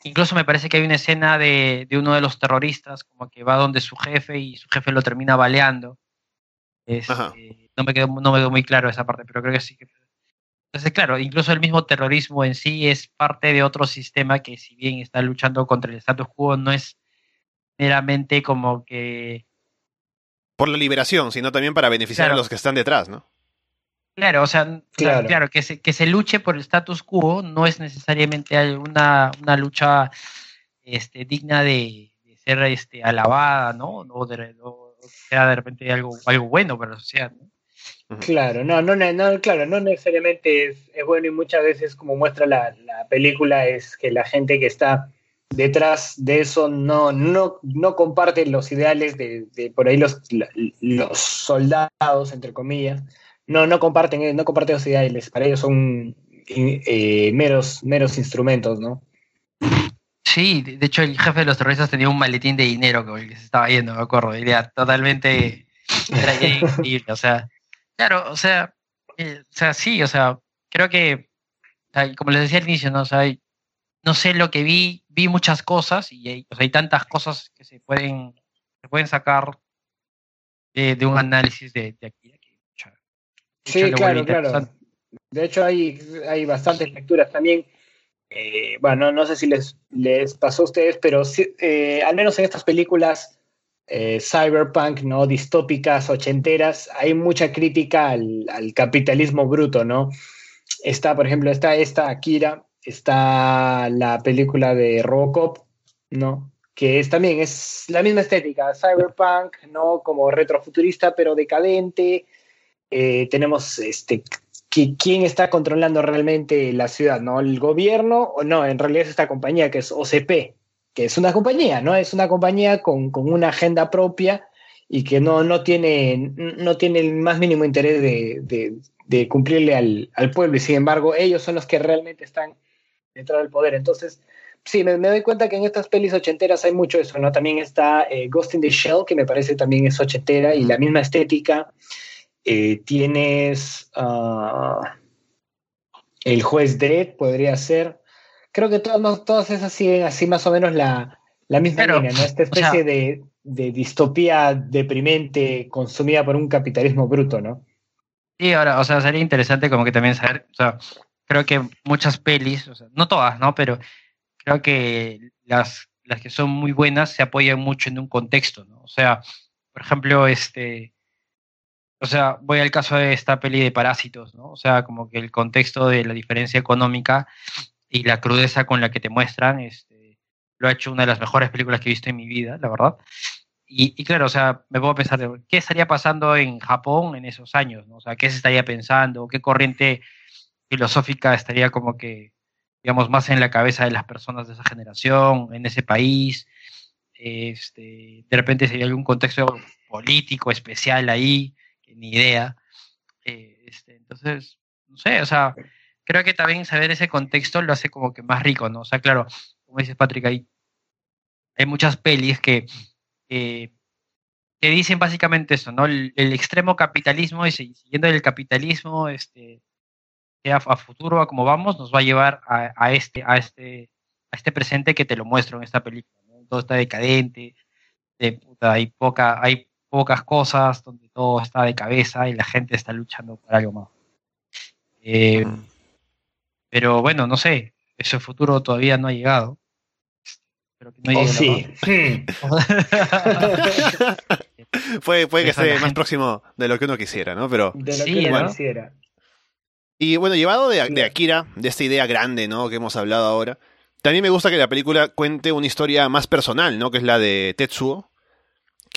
incluso me parece que hay una escena de, uno de los terroristas, como que va donde su jefe y su jefe lo termina baleando. Este, no, me quedó, no me quedó muy claro esa parte, pero creo que sí. Entonces, claro, incluso el mismo terrorismo en sí es parte de otro sistema que si bien está luchando contra el status quo, no es meramente como que... Por la liberación, sino también para beneficiar a los que están detrás, ¿no? Claro, o sea, claro, que, se, que se luche por el status quo no es necesariamente una, una lucha este, digna de, ser este, alabada, ¿no? O, de, sea de repente algo, algo bueno para la sociedad, ¿no? Claro, no, no, no, claro, no necesariamente es, bueno y muchas veces como muestra la, película es que la gente que está detrás de eso no, no, no comparte los ideales de, por ahí los, los soldados, entre comillas, no, no comparten, no comparten los ideales, para ellos son eh, meros, meros instrumentos, ¿no? Sí, de hecho el jefe de los terroristas tenía un maletín de dinero con el que se estaba yendo, me acuerdo, diría totalmente era increíble, o sea, Claro, o sea, eh, o sea, sí, o sea, creo que, como les decía al inicio, ¿no? O sea, no sé lo que vi, vi muchas cosas y hay, o sea, hay tantas cosas que se pueden, se pueden sacar de, un análisis de, aquí. Sí, claro, claro. De hecho, hay, hay bastantes lecturas también. Eh, bueno, no sé si les, les pasó a ustedes, pero eh, al menos en estas películas eh, cyberpunk, ¿no? Distópicas, ochenteras, hay mucha crítica al, capitalismo bruto, ¿no? Está, por ejemplo, está esta Akira, está la película de Robocop, ¿no? Que es también, es la misma estética, cyberpunk, ¿no? Como retrofuturista, pero decadente. Eh, tenemos, este, ¿quién está controlando realmente la ciudad, ¿no? ¿El gobierno o no? En realidad es esta compañía que es OCP, que es una compañía, ¿no? Es una compañía con, una agenda propia y que no, no, tiene, no tiene el más mínimo interés de, cumplirle al, pueblo y sin embargo ellos son los que realmente están dentro del poder. Entonces, sí, me, doy cuenta que en estas pelis ochenteras hay mucho eso, ¿no? También está eh, Ghost in the Shell, que me parece también es ochentera y la misma estética. Eh, tienes ah, el juez Dredd, podría ser creo que todas, todas esas siguen así más o menos la, misma línea, ¿no? Esta especie de, distopía deprimente consumida por un capitalismo bruto, ¿no? Sí, ahora, o sea, sería interesante como que también saber, o sea, creo que muchas pelis, o sea, no todas, ¿no? Pero creo que las, las que son muy buenas se apoyan mucho en un contexto, ¿no? O sea, por ejemplo, este, o sea, voy al caso de esta peli de Parásitos, ¿no? O sea, como que el contexto de la diferencia económica y la crudeza con la que te muestran, este, lo ha hecho una de las mejores películas que he visto en mi vida, la verdad. Y, claro, o sea, me puedo pensar, ¿qué estaría pasando en Japón en esos años? ¿no? O sea, ¿qué se estaría pensando? ¿Qué corriente filosófica estaría como que, digamos, más en la cabeza de las personas de esa generación, en ese país? Este, de repente sería algún contexto político especial ahí, ni idea. Eh, este, entonces, no sé, o sea, creo que también saber ese contexto lo hace como que más rico, ¿no? O sea, claro, como dices Patrick, hay, hay muchas pelis que, que dicen básicamente eso, ¿no? El, extremo capitalismo y siguiendo el capitalismo, este, a, futuro, a como vamos, nos va a llevar a, este, a este, a este presente que te lo muestro en esta película. Todo está decadente, hay poca, hay pocas cosas donde todo está de cabeza y la gente está luchando por algo más. Eh, pero bueno, no sé, ese futuro todavía no ha llegado. Pero que no oh, sí. puede, puede que esté más próximo de lo que uno quisiera, ¿no? Pero, de lo que uno quisiera. Y bueno, llevado de, de, Akira, de esta idea grande, ¿no? Que hemos hablado ahora, también me gusta que la película cuente una historia más personal, ¿no? Que es la de Tetsuo,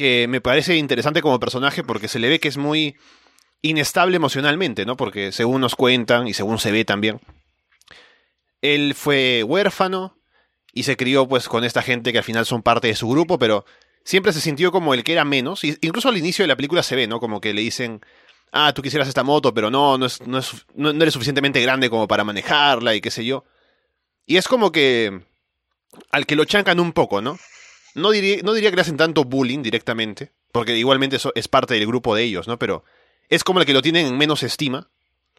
que me parece interesante como personaje porque se le ve que es muy inestable emocionalmente, ¿no? Porque según nos cuentan y según se ve también, él fue huérfano y se crió pues con esta gente que al final son parte de su grupo, pero siempre se sintió como el que era menos. Incluso al inicio de la película se ve, ¿no? Como que le dicen, ah, tú quisieras esta moto, pero no, no, es, no, es, no, eres suficientemente grande como para manejarla y qué sé yo. Y es como que al que lo chancan un poco, ¿no? No diría, no diría que le hacen tanto bullying directamente, porque igualmente eso es parte del grupo de ellos, ¿no? Pero es como el que lo tienen en menos estima,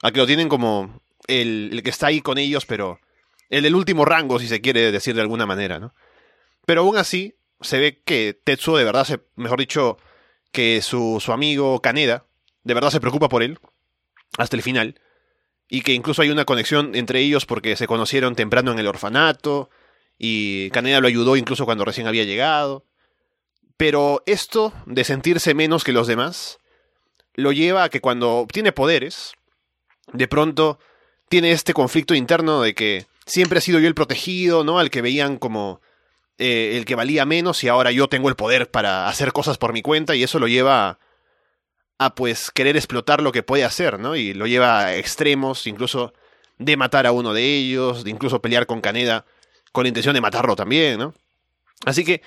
al que lo tienen como el, el que está ahí con ellos, pero el del último rango, si se quiere decir de alguna manera, ¿no? Pero aún así, se ve que Tetsuo de verdad, se, mejor dicho, que su, su amigo Kaneda, de verdad se preocupa por él, hasta el final, y que incluso hay una conexión entre ellos porque se conocieron temprano en el orfanato, y Kaneda lo ayudó incluso cuando recién había llegado. Pero esto de sentirse menos que los demás, lo lleva a que cuando obtiene poderes, de pronto tiene este conflicto interno de que siempre ha sido yo el protegido, ¿no? Al que veían como eh, el que valía menos y ahora yo tengo el poder para hacer cosas por mi cuenta y eso lo lleva a pues querer explotar lo que puede hacer, ¿no? Y lo lleva a extremos, incluso de matar a uno de ellos, de incluso pelear con Kaneda con la intención de matarlo también, ¿no? Así que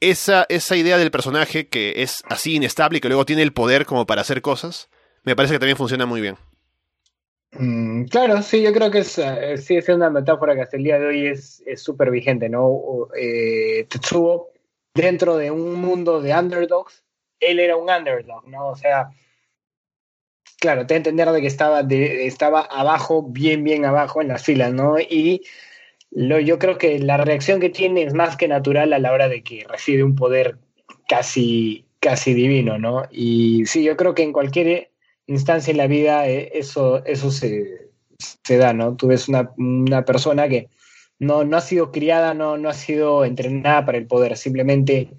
esa, esa idea del personaje que es así inestable y que luego tiene el poder como para hacer cosas, me parece que también funciona muy bien. Mm, claro, sí, yo creo que es, eh, sigue siendo una metáfora que hasta el día de hoy es súper vigente, ¿no? Eh, Tetsuo, dentro de un mundo de underdogs, él era un underdog, ¿no? O sea, claro, te entender de que estaba, de, estaba abajo, bien, bien abajo en las filas, ¿no? Y lo, yo creo que la reacción que tiene es más que natural a la hora de que recibe un poder casi, casi divino, ¿no? Y sí, yo creo que en cualquier instancia en la vida eh, eso, eso se, da, ¿no? Tú ves una, una persona que no, no ha sido criada, no, no ha sido entrenada para el poder, simplemente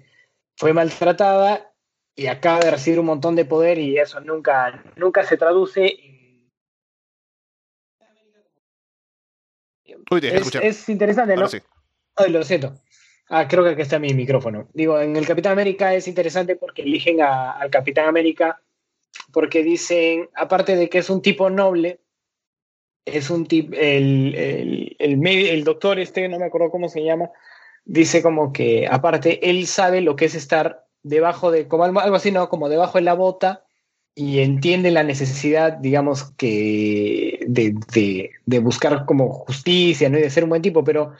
fue maltratada y acaba de recibir un montón de poder y eso nunca, nunca se traduce es, interesante, ¿no? Ay, lo siento. Ah, creo que aquí está mi micrófono. Digo, en el Capitán América es interesante porque eligen al Capitán América porque dicen, aparte de que es un tipo noble, es un tipo, el, el, el, el, doctor este, no me acuerdo cómo se llama, dice como que aparte él sabe lo que es estar debajo de, como algo, así, ¿no? Como debajo de la bota y entiende la necesidad, digamos, que de, de, de, buscar como justicia, ¿no? Y de ser un buen tipo, pero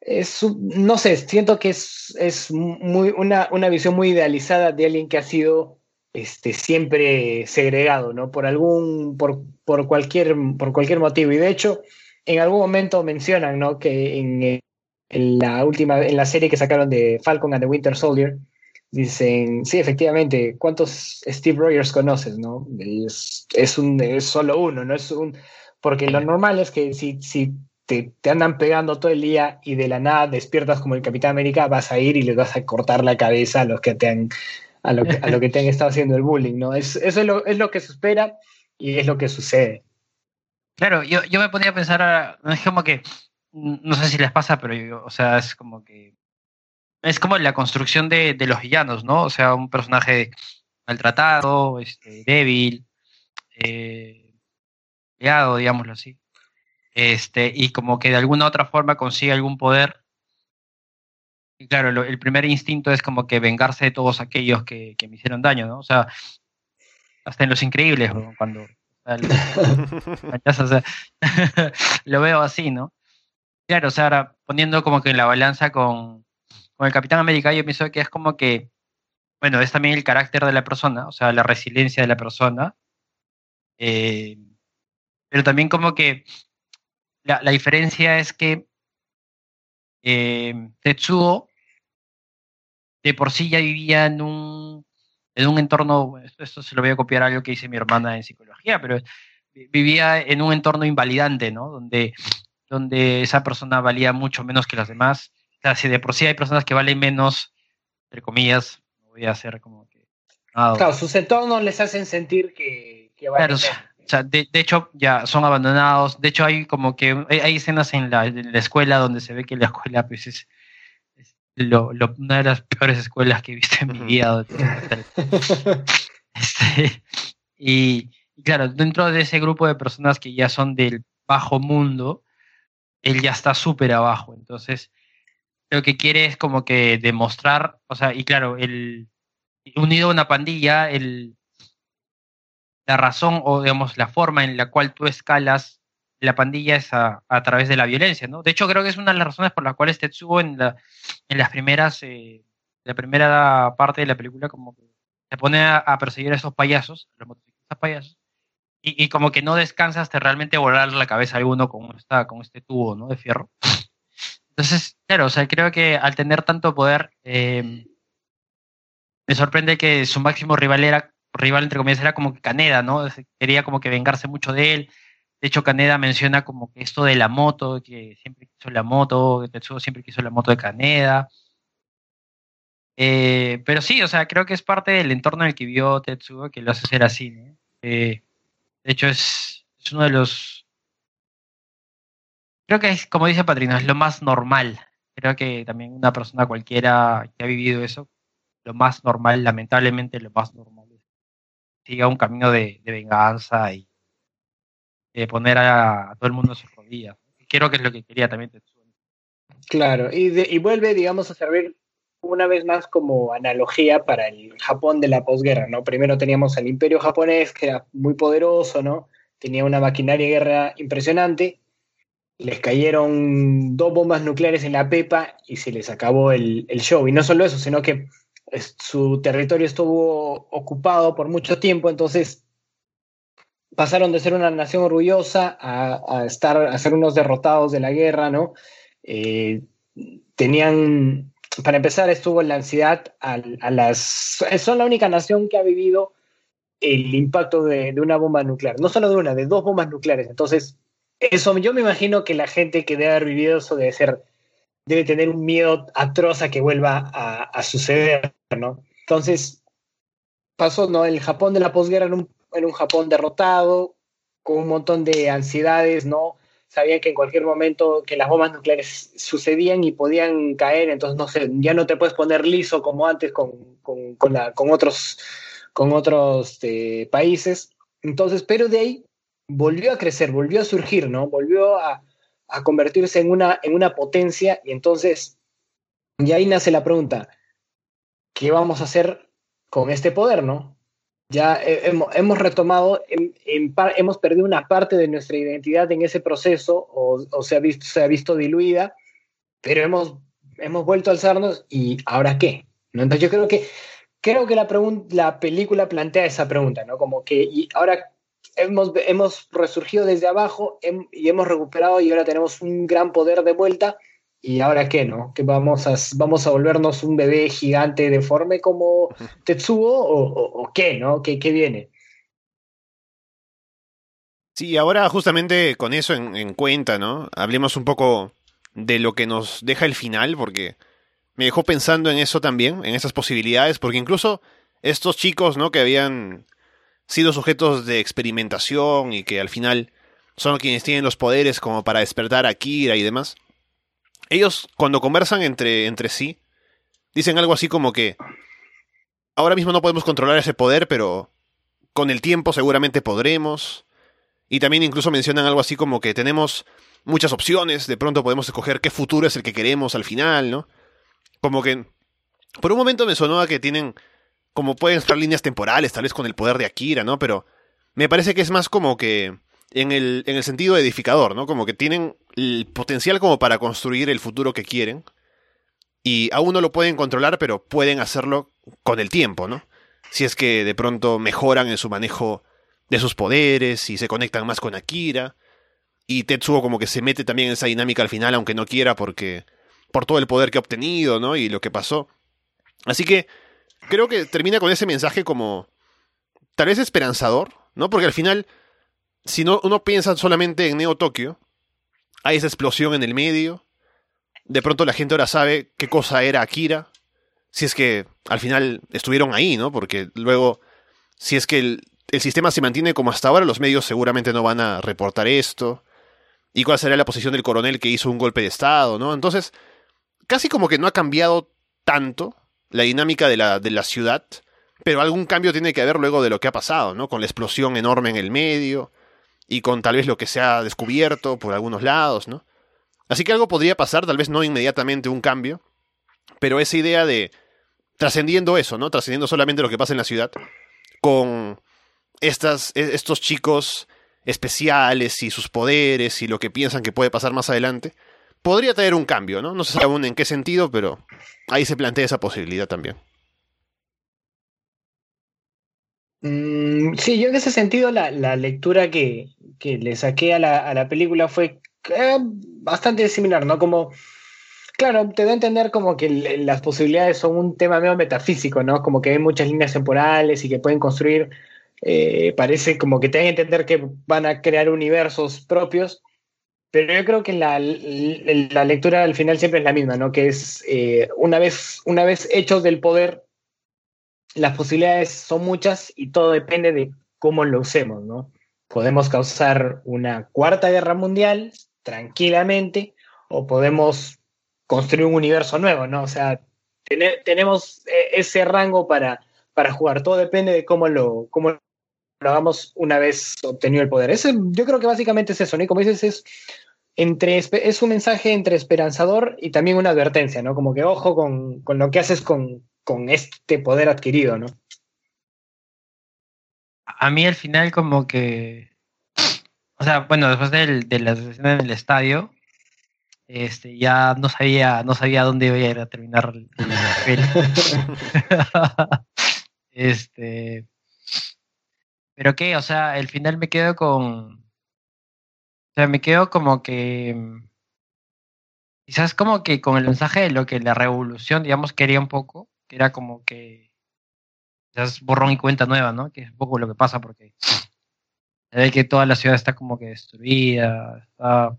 es, no sé, siento que es, es muy, una, una visión muy idealizada de alguien que ha sido este, siempre segregado, ¿no? Por algún, por, por, cualquier, por cualquier motivo. Y de hecho, en algún momento mencionan, ¿no? Que en, en la última, en la serie que sacaron de Falcon and the Winter Soldier, dicen, sí, efectivamente, ¿cuántos Steve Rogers conoces, no? Es, es, un, es solo uno, no es un... Porque lo normal es que si, si te, te, andan pegando todo el día y de la nada despiertas como el Capitán América, vas a ir y les vas a cortar la cabeza a los que te han, a lo a lo que te han estado haciendo el bullying, ¿no? Es, eso es lo, es lo que se espera y es lo que sucede. Claro, yo, yo me ponía a pensar, no es como que, no sé si les pasa, pero yo, o sea, es como que, es como la construcción de, de los villanos, ¿no? O sea, un personaje maltratado, este, débil, eh, digámoslo así. Este, y como que de alguna otra forma consigue algún poder y claro, el primer instinto es como que vengarse de todos aquellos que, me hicieron daño, ¿no? O sea, hasta en Los Increíbles, cuando... lo veo así, ¿no? Claro, o sea, ahora poniendo como que en la balanza con, con el Capitán América, yo pienso que es como que, bueno, es también el carácter de la persona, o sea, la resiliencia de la persona, eh, pero también como que la, la diferencia es que eh, Tetsuo de por sí ya vivía en un, en un entorno, esto, se lo voy a copiar a algo que dice mi hermana en psicología, pero vivía en un entorno invalidante, ¿no? Donde, donde esa persona valía mucho menos que las demás. O sea, si de por sí hay personas que valen menos, entre comillas, voy a hacer como que... claro, sus entornos les hacen sentir que, valen menos. O sea, de, hecho, ya son abandonados. De hecho, hay como que hay, escenas en la, escuela donde se ve que la escuela pues, es, lo, una de las peores escuelas que he visto en mi vida. Este, y, claro, dentro de ese grupo de personas que ya son del bajo mundo, él ya está súper abajo. Entonces, lo que quiere es como que demostrar, o sea, y claro, el unido a una pandilla, el la razón o digamos la forma en la cual tú escalas la pandilla es a, través de la violencia, ¿no? De hecho, creo que es una de las razones por las cuales Tetsuo en, la, en las primeras, eh, la primera parte de la película como que se pone a, perseguir a esos payasos, los motociclistas payasos, y, y, como que no descansa hasta realmente volar la cabeza a alguno con, esta, con este tubo, ¿no? De fierro. Entonces, claro, o sea, creo que al tener tanto poder, eh, me sorprende que su máximo rival era rival, entre comillas, era como que Caneda, ¿no? Quería como que vengarse mucho de él. De hecho, Caneda menciona como que esto de la moto, que siempre quiso la moto, que Tetsuo siempre quiso la moto de Caneda. Eh, pero sí, o sea, creo que es parte del entorno en el que vio Tetsuo que lo hace ser así. Eh, de hecho, es, es, uno de los... Creo que es, como dice Patrino, es lo más normal. Creo que también una persona cualquiera que ha vivido eso, lo más normal, lamentablemente lo más normal siga un camino de, venganza y de poner a, todo el mundo a sus rodillas. Creo que es lo que quería también Claro, y, y vuelve, digamos, a servir una vez más como analogía para el Japón de la posguerra, ¿no? Primero teníamos al imperio japonés, que era muy poderoso, ¿no? Tenía una maquinaria de guerra impresionante, les cayeron dos bombas nucleares en la pepa y se les acabó el, show. Y no solo eso, sino que su territorio estuvo ocupado por mucho tiempo, entonces pasaron de ser una nación orgullosa a, estar, a ser unos derrotados de la guerra, ¿no? Eh, tenían, para empezar, estuvo la ansiedad a, las... Son la única nación que ha vivido el impacto de, de, una bomba nuclear, no solo de una, de dos bombas nucleares. Entonces, eso, yo me imagino que la gente que debe haber vivido eso debe ser, debe tener un miedo atroz a que vuelva a, suceder, ¿no? Entonces, pasó, ¿no? El Japón de la posguerra en un, en un Japón derrotado, con un montón de ansiedades, ¿no? Sabían que en cualquier momento que las bombas nucleares sucedían y podían caer, entonces no sé, ya no te puedes poner liso como antes con, con, con, otros, con otros eh, países. Entonces, pero de ahí volvió a crecer, volvió a surgir, ¿no? Volvió a, convertirse en una, en una potencia y entonces, y ahí nace la pregunta, ¿qué vamos a hacer con este poder, ¿no? Ya hemos, retomado, hemos perdido una parte de nuestra identidad en ese proceso o, se, ha visto, se ha visto diluida, pero hemos, hemos vuelto a alzarnos y ¿ahora qué? ¿No? Entonces yo creo que, creo que la, la película plantea esa pregunta, ¿no? Como que, ¿y ahora hemos, hemos resurgido desde abajo y hemos recuperado y ahora tenemos un gran poder de vuelta. ¿Y ahora qué, no? ¿Que vamos a, vamos a volvernos un bebé gigante deforme como Tetsuo o, qué, no? ¿Qué, ¿Qué, viene? Sí, ahora justamente con eso en, en, cuenta, ¿no? Hablemos un poco de lo que nos deja el final, porque me dejó pensando en eso también, en esas posibilidades, porque incluso estos chicos, ¿no? Que habían sido sujetos de experimentación y que al final son quienes tienen los poderes como para despertar a Kira y demás. Ellos cuando conversan entre, entre sí, dicen algo así como que ahora mismo no podemos controlar ese poder, pero con el tiempo seguramente podremos. Y también incluso mencionan algo así como que tenemos muchas opciones, de pronto podemos escoger qué futuro es el que queremos al final, ¿no? Como que por un momento me sonó a que tienen como pueden estar líneas temporales, tal vez con el poder de Akira, ¿no? Pero me parece que es más como que en el, en el sentido edificador, ¿no? Como que tienen el potencial como para construir el futuro que quieren. Y aún no lo pueden controlar, pero pueden hacerlo con el tiempo, ¿no? Si es que de pronto mejoran en su manejo de sus poderes y se conectan más con Akira. Y Tetsuo como que se mete también en esa dinámica al final, aunque no quiera, porque. por todo el poder que ha obtenido, ¿no? Y lo que pasó. Así que creo que termina con ese mensaje como tal vez esperanzador, ¿no? Porque al final, si no, uno piensa solamente en Neo Tokio, hay esa explosión en el medio, de pronto la gente ahora sabe qué cosa era Akira, si es que al final estuvieron ahí, ¿no? Porque luego, si es que el, el sistema se mantiene como hasta ahora, los medios seguramente no van a reportar esto. ¿Y cuál será la posición del coronel que hizo un golpe de Estado, ¿no? Entonces, casi como que no ha cambiado tanto la dinámica de la, de la ciudad, pero algún cambio tiene que haber luego de lo que ha pasado, ¿no? Con la explosión enorme en el medio y con tal vez lo que se ha descubierto por algunos lados, ¿no? Así que algo podría pasar, tal vez no inmediatamente un cambio, pero esa idea de trascendiendo eso, ¿no? Trascendiendo solamente lo que pasa en la ciudad, con estas, e, estos chicos especiales y sus poderes y lo que piensan que puede pasar más adelante, podría traer un cambio, ¿no? No se sabe aún en qué sentido, pero ahí se plantea esa posibilidad también. Mm, sí, yo en ese sentido la, lectura que, le saqué a la, película fue eh, bastante similar, ¿no? Como, claro, te da a entender como que las posibilidades son un tema medio metafísico, ¿no? Como que hay muchas líneas temporales y que pueden construir, eh, parece como que te dan a entender que van a crear universos propios pero yo creo que la, la, lectura al final siempre es la misma, ¿no? Que es eh, una, vez, una vez hechos del poder, las posibilidades son muchas y todo depende de cómo lo usemos, ¿no? Podemos causar una cuarta guerra mundial tranquilamente o podemos construir un universo nuevo, ¿no? O sea, tenemos eh, ese rango para, para jugar, todo depende de cómo lo, cómo hagamos una vez obtenido el poder. Ese, yo creo que básicamente es eso, ¿no? Y como dices, es, entre, es un mensaje entre esperanzador y también una advertencia, ¿no? Como que ojo con, con lo que haces con, con este poder adquirido, ¿no? A mí al final como que... O sea, bueno, después del, de la escena en el estadio, este, ya no sabía, no sabía dónde iba a ir a terminar el, el este, pero qué, o sea, al final me quedo con, o sea, me quedo como que, quizás como que con el mensaje de lo que la revolución, digamos, quería un poco, que era como que, quizás borrón y cuenta nueva, ¿no? Que es un poco lo que pasa porque se ve que toda la ciudad está como que destruida, está,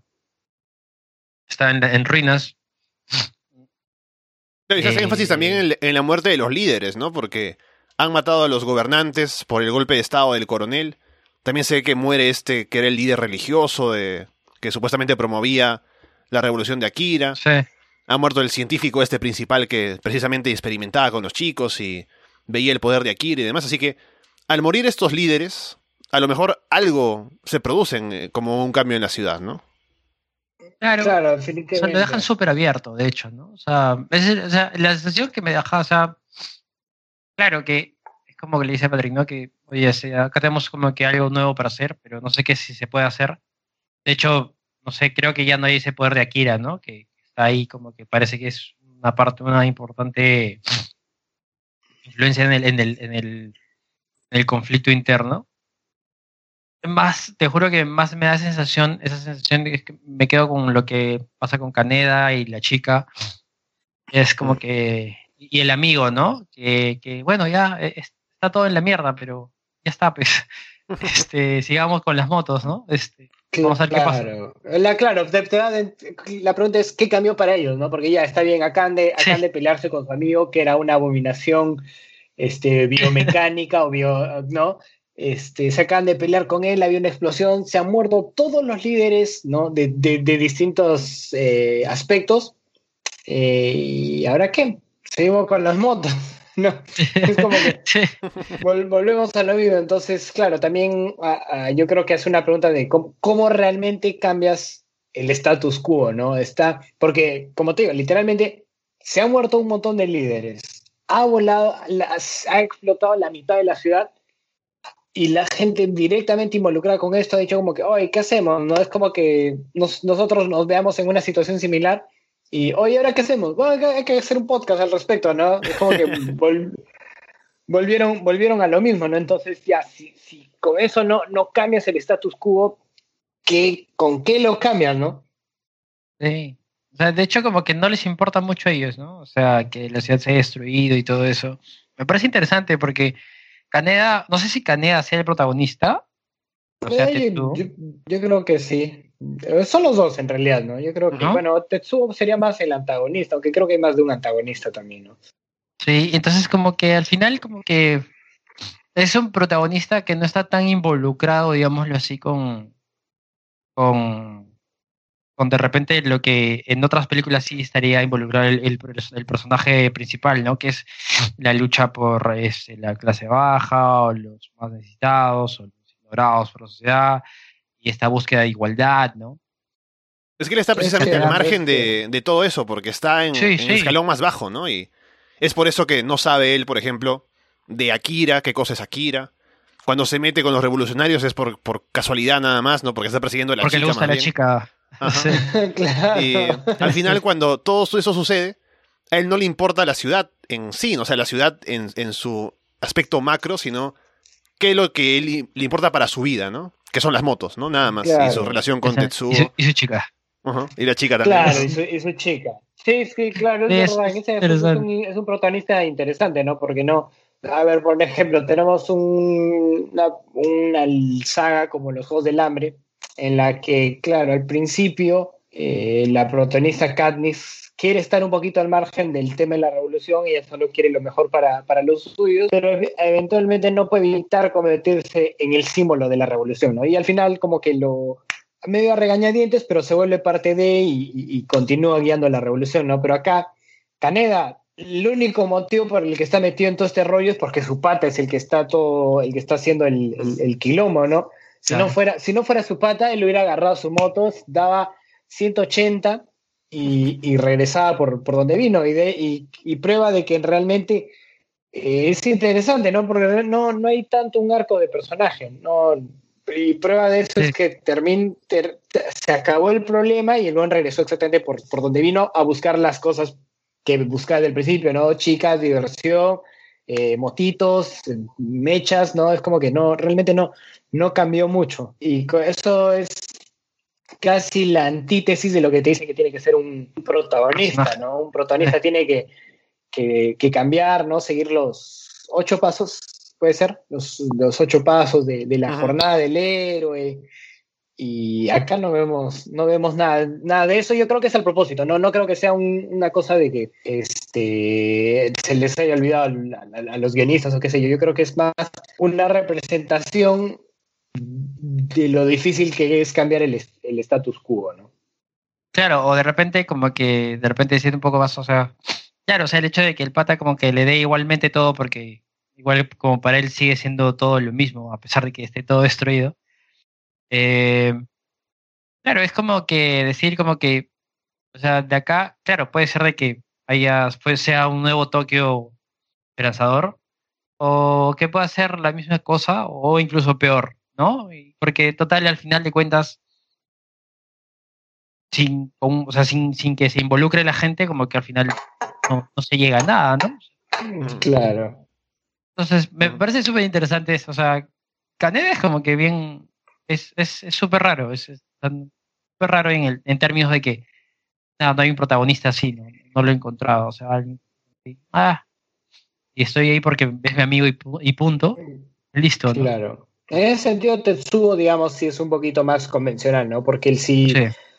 está en, ruinas. Pero quizás énfasis también en, en la muerte de los líderes, ¿no? Porque han matado a los gobernantes por el golpe de estado del coronel. También sé que muere este que era el líder religioso de que supuestamente promovía la revolución de Akira. Sí. Ha muerto el científico este principal que precisamente experimentaba con los chicos y veía el poder de Akira y demás. Así que al morir estos líderes, a lo mejor algo se produce eh, como un cambio en la ciudad, ¿no? Claro, claro definitivamente. O sea, lo dejan súper abierto, de hecho, ¿no? O sea, o sea, la sensación que me deja, o sea, Claro que es como que le dice a Patrick, ¿no? Que, oye, acá tenemos como que algo nuevo para hacer, pero no sé qué si se puede hacer. De hecho, no sé, creo que ya no hay ese poder de Akira, ¿no? Que está ahí como que parece que es una parte, una importante influencia en el, en el, en el, en el conflicto interno. Más, te juro que más me da sensación, esa sensación de que me quedo con lo que pasa con Caneda y la chica. Es como que y el amigo, ¿no? Que, que, bueno, ya eh, está todo en la mierda, pero ya está, pues. Este, sigamos con las motos, ¿no? Este, vamos a ver qué pasa. La, claro, la pregunta es qué cambió para ellos, ¿no? Porque ya está bien, acaban de, acaban de pelearse con su amigo, que era una abominación este, biomecánica o bio, ¿no? Este, se acaban de pelear con él, había una explosión, se han muerto todos los líderes, ¿no? De, de, de distintos eh, aspectos. Eh, ¿Y ahora qué? Seguimos con las motos. No, es como que volvemos a lo mismo. Entonces, claro, también yo creo que es una pregunta de cómo, realmente cambias el status quo, ¿no? Está, porque, como te digo, literalmente se han muerto un montón de líderes, ha volado, ha explotado la mitad de la ciudad y la gente directamente involucrada con esto ha dicho como que, oye, ¿qué hacemos? No es como que nosotros nos veamos en una situación similar y, oye, ¿ahora qué hacemos? Bueno, hay que hacer un podcast al respecto, ¿no? Es como que volvieron, volvieron a lo mismo, ¿no? Entonces, ya, si, si con eso no, no cambias el status quo, ¿qué, ¿con qué lo cambias, no? Sí. O sea, de hecho, como que no les importa mucho a ellos, ¿no? O sea, que la ciudad se haya destruido y todo eso. Me parece interesante porque Caneda, no sé si Caneda sea el protagonista. O sea, eh, yo, yo, creo que sí. Eh, son los dos en realidad, ¿no? Yo creo que, bueno, Tetsuo sería más el antagonista, aunque creo que hay más de un antagonista también, ¿no? Sí, entonces como que al final como que es un protagonista que no está tan involucrado, digámoslo así, con, con, con de repente lo que en otras películas sí estaría involucrado el, el, personaje principal, ¿no? Que es la lucha por este, la clase baja o los más necesitados o los ignorados por la sociedad y esta búsqueda de igualdad, ¿no? Es que él está precisamente al margen de, todo eso, porque está en, el escalón más bajo, ¿no? Y es por eso que no sabe él, por ejemplo, de Akira, qué cosa es Akira. Cuando se mete con los revolucionarios es por, por casualidad nada más, ¿no? Porque está persiguiendo a la chica. Porque le gusta a la chica. Y al final, cuando todo eso sucede, a él no le importa la ciudad en sí, ¿no? o sea, la ciudad en, en su aspecto macro, sino qué es lo que él, le importa para su vida, ¿no? Que son las motos, ¿no? Nada más. Y su relación con Tetsuo. Y su, chica. Y la chica también. Claro, y su, chica. Sí, sí, claro, es, verdad. Es, un, es, un, protagonista interesante, ¿no? Porque no. A ver, por ejemplo, tenemos un, una, una, saga como Los Juegos del Hambre, en la que, claro, al principio eh, la protagonista Katniss quiere estar un poquito al margen del tema de la revolución y ella solo quiere lo mejor para, para los suyos, pero eventualmente no puede evitar convertirse en el símbolo de la revolución, ¿no? Y al final como que lo medio a regañadientes, pero se vuelve parte de y, y, continúa guiando la revolución, ¿no? Pero acá Caneda el único motivo por el que está metido en todo este rollo es porque su pata es el que está todo, el que está haciendo el, el, quilombo, ¿no? Si, no fuera, si no fuera su pata, él hubiera agarrado su moto, daba 180 y, y regresaba por, por donde vino. Y, de, y, y prueba de que realmente eh, es interesante, ¿no? Porque no, no hay tanto un arco de personaje, ¿no? Y prueba de eso es que termin, se acabó el problema y el buen regresó exactamente por, por donde vino a buscar las cosas que buscaba desde el principio, ¿no? Chicas, diversión, eh, motitos, mechas, ¿no? Es como que no, realmente no, no cambió mucho. Y eso es casi la antítesis de lo que te dice que tiene que ser un protagonista, ¿no? Un protagonista tiene que que, cambiar, ¿no? Seguir los ocho pasos, puede ser, los, los ocho pasos de, de la jornada del héroe. Y acá no vemos, no vemos nada, nada de eso. Yo creo que es al propósito, no, no creo que sea una cosa de que este, se les haya olvidado a, los guionistas o qué sé yo. Yo creo que es más una representación de lo difícil que es cambiar el, el status quo, ¿no? Claro, o de repente como que de repente decir un poco más, o sea, Claro, o sea, el hecho de que el pata como que le dé igualmente todo porque igual como para él sigue siendo todo lo mismo, a pesar de que esté todo destruido. Eh, claro, es como que decir como que, o sea, de acá, claro, puede ser de que haya, pues sea un nuevo Tokio esperanzador, o que pueda ser la misma cosa, o incluso peor, ¿no? Porque total, al final de cuentas, sin, o sea, sin, sin que se involucre la gente, como que al final no, se llega a nada, ¿no? Claro. Entonces, me parece súper interesante eso. O sea, Caneda es como que bien. Es súper es, raro. Es súper raro en, el, en términos de que no, no hay un protagonista así. No, no lo he encontrado. O sea, alguien. Ah, y estoy ahí porque es mi amigo y, punto. Listo, ¿no? Claro. En ese sentido, Tetsuo, digamos, sí es un poquito más convencional, ¿no? Porque él sí.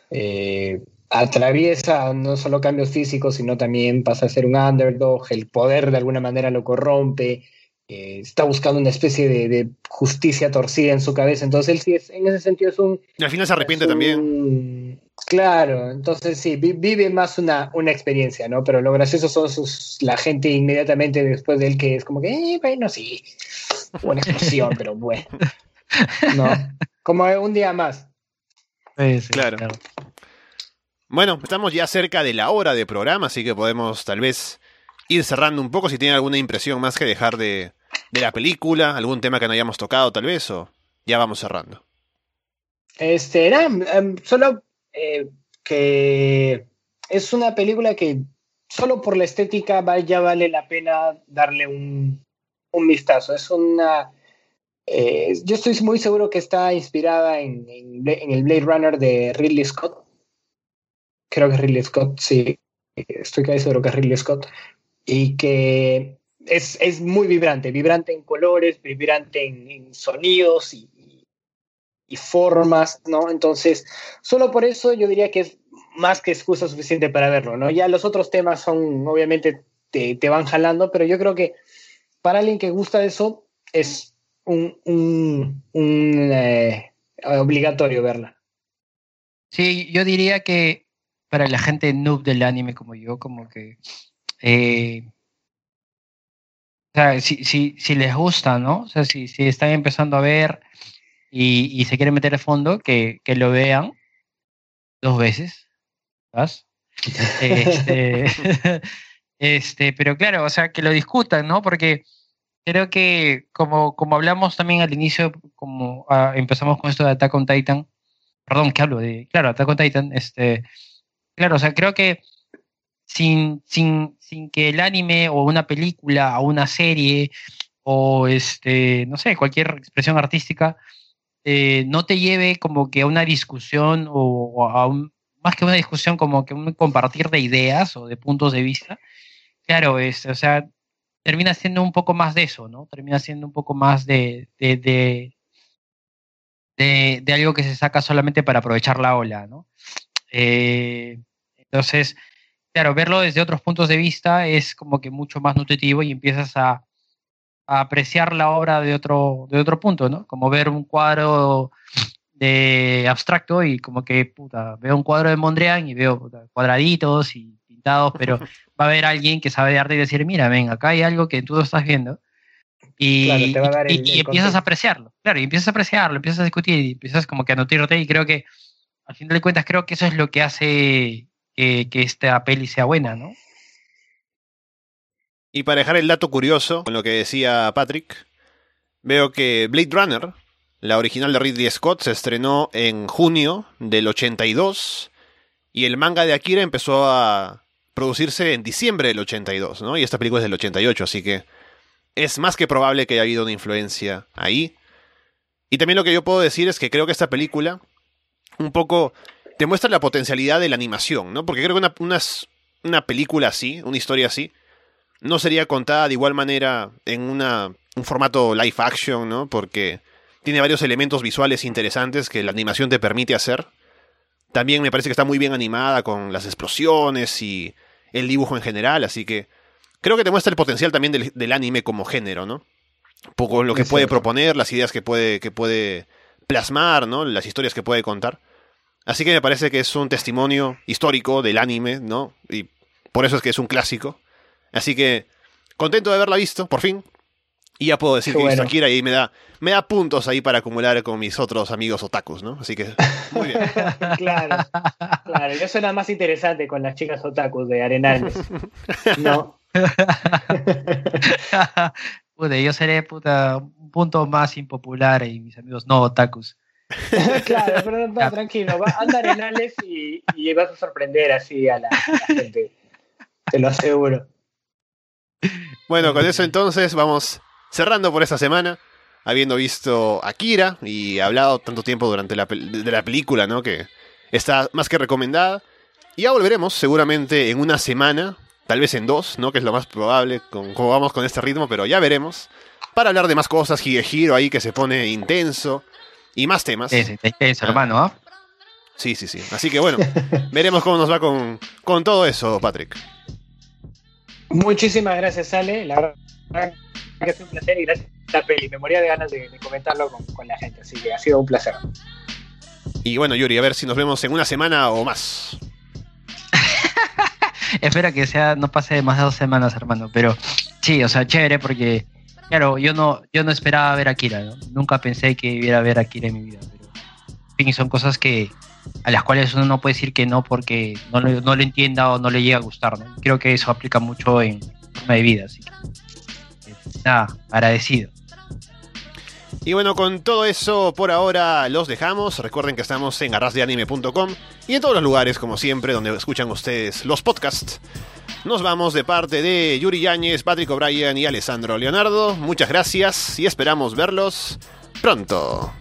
Eh, atraviesa no solo cambios físicos, sino también pasa a ser un underdog, el poder de alguna manera lo corrompe, eh, está buscando una especie de, justicia torcida en su cabeza, entonces él sí es, en ese sentido es un... Y al final se arrepiente también. Claro, entonces sí, vive más una, una experiencia, ¿no? Pero lo gracioso son sus, la gente inmediatamente después de él que es como que, eh, bueno, sí, una explosión, pero bueno. No, como un día más. claro. Bueno, estamos ya cerca de la hora de programa, así que podemos tal vez ir cerrando un poco si tienen alguna impresión más que dejar de, la película, algún tema que no hayamos tocado tal vez, o ya vamos cerrando. Este, era em, solo eh, que es una película que solo por la estética ya vale la pena darle un, un vistazo. Es una... Eh, yo estoy muy seguro que está inspirada en, en el Blade Runner de Ridley Scott creo que Ridley Scott, sí, estoy casi seguro que es Ridley Scott, y que es, es muy vibrante, vibrante en colores, vibrante en, sonidos y, y, formas, ¿no? Entonces, solo por eso yo diría que es más que excusa suficiente para verlo, ¿no? Ya los otros temas son, obviamente, te, te van jalando, pero yo creo que para alguien que gusta eso, es un, un, un eh, obligatorio verla. Sí, yo diría que para la gente noob del anime como yo, como que... Eh, o sea, si, si, si, les gusta, ¿no? O sea, si, si están empezando a ver y, y se quieren meter a fondo, que, que lo vean dos veces, ¿sabes? Este, este, pero claro, o sea, que lo discutan, ¿no? Porque creo que como, como hablamos también al inicio, como ah, empezamos con esto de Attack on Titan, perdón, ¿qué hablo? De, claro, Attack on Titan, este, Claro, o sea, creo que sin, sin, sin que el anime o una película o una serie o este, no sé, cualquier expresión artística eh, no te lleve como que a una discusión o, a un, más que una discusión como que un compartir de ideas o de puntos de vista, claro, es, o sea, termina siendo un poco más de eso, ¿no? Termina siendo un poco más de, de, de, algo que se saca solamente para aprovechar la ola, ¿no? Eh, entonces, claro, verlo desde otros puntos de vista es como que mucho más nutritivo y empiezas a, apreciar la obra de otro, de otro punto, ¿no? Como ver un cuadro de abstracto y como que, puta, veo un cuadro de Mondrian y veo cuadraditos y invitados, pero va a haber alguien que sabe de arte y decir, mira, ven, acá hay algo que tú no estás viendo. Y, empiezas a apreciarlo, claro, y empiezas a apreciarlo, empiezas a discutir y empiezas como que a nutrirte y creo que al final de cuentas creo que eso es lo que hace que esta peli sea buena, ¿no? Y para dejar el dato curioso con lo que decía Patrick, veo que Blade Runner, la original de Ridley Scott, se estrenó en junio del 82 y el manga de Akira empezó a producirse en diciembre del 82, ¿no? Y esta película es del 88, así que es más que probable que haya habido una influencia ahí. Y también lo que yo puedo decir es que creo que esta película un poco te muestra la potencialidad de la animación, ¿no? Porque creo que una, una película así, una historia así, no sería contada de igual manera en una, un formato live action, ¿no? Porque tiene varios elementos visuales interesantes que la animación te permite hacer. También me parece que está muy bien animada con las explosiones y el dibujo en general, así que creo que te muestra el potencial también del, anime como género, ¿no? Poco lo que puede proponer, las ideas que puede, que puede plasmar, ¿no? Las historias que puede contar. Así que me parece que es un testimonio histórico del anime, ¿no? Y por eso es que es un clásico. Así que contento de haberla visto, por fin. Y ya puedo decir que he visto Akira y me da, me da puntos ahí para acumular con mis otros amigos otakus, ¿no? Así que, muy bien. claro, claro. Eso suena más interesante con las chicas otakus de Arenales. No. pude, yo seré puta, un punto más impopular y mis amigos no otakus. claro, pero no, tranquilo, anda Arenales y, y, vas a sorprender así a la gente. Te lo aseguro. Bueno, con eso entonces vamos cerrando por esta semana, habiendo visto Akira y hablado tanto tiempo durante la, de la película, ¿no? Que está más que recomendada. Y ya volveremos seguramente en una semana, tal vez en dos, ¿no? Que es lo más probable con cómo vamos con este ritmo, pero ya veremos. Para hablar de más cosas, de giro ahí que se pone intenso y más temas. Sí, sí, es, hermano, ¿ah? Sí, sí, sí. Así que bueno, veremos cómo nos va con, con todo eso, Patrick. Muchísimas gracias, Ale. La verdad que es un placer y gracias a la peli. Me moría de ganas de, comentarlo con, la gente, así que ha sido un placer. Y bueno, Yuri, a ver si nos vemos en una semana o más. Espero que sea, no pase más de dos semanas, hermano. Pero sí, o sea, chévere porque, claro, yo no, yo no esperaba ver a Akira, ¿no? Nunca pensé que iba a ver a Akira en mi vida. Pero, en fin, son cosas que, a las cuales uno no puede decir que no porque no lo, no lo entienda o no le llegue a gustar. ¿no? Creo que eso aplica mucho en forma de vida. Así que, nada, agradecido. Y bueno, con todo eso por ahora los dejamos. Recuerden que estamos en arrasdeanime.com y en todos los lugares, como siempre, donde escuchan ustedes los podcasts. Nos vamos de parte de Yuri Yáñez, Patrick O'Brien y Alessandro Leonardo. Muchas gracias y esperamos verlos pronto.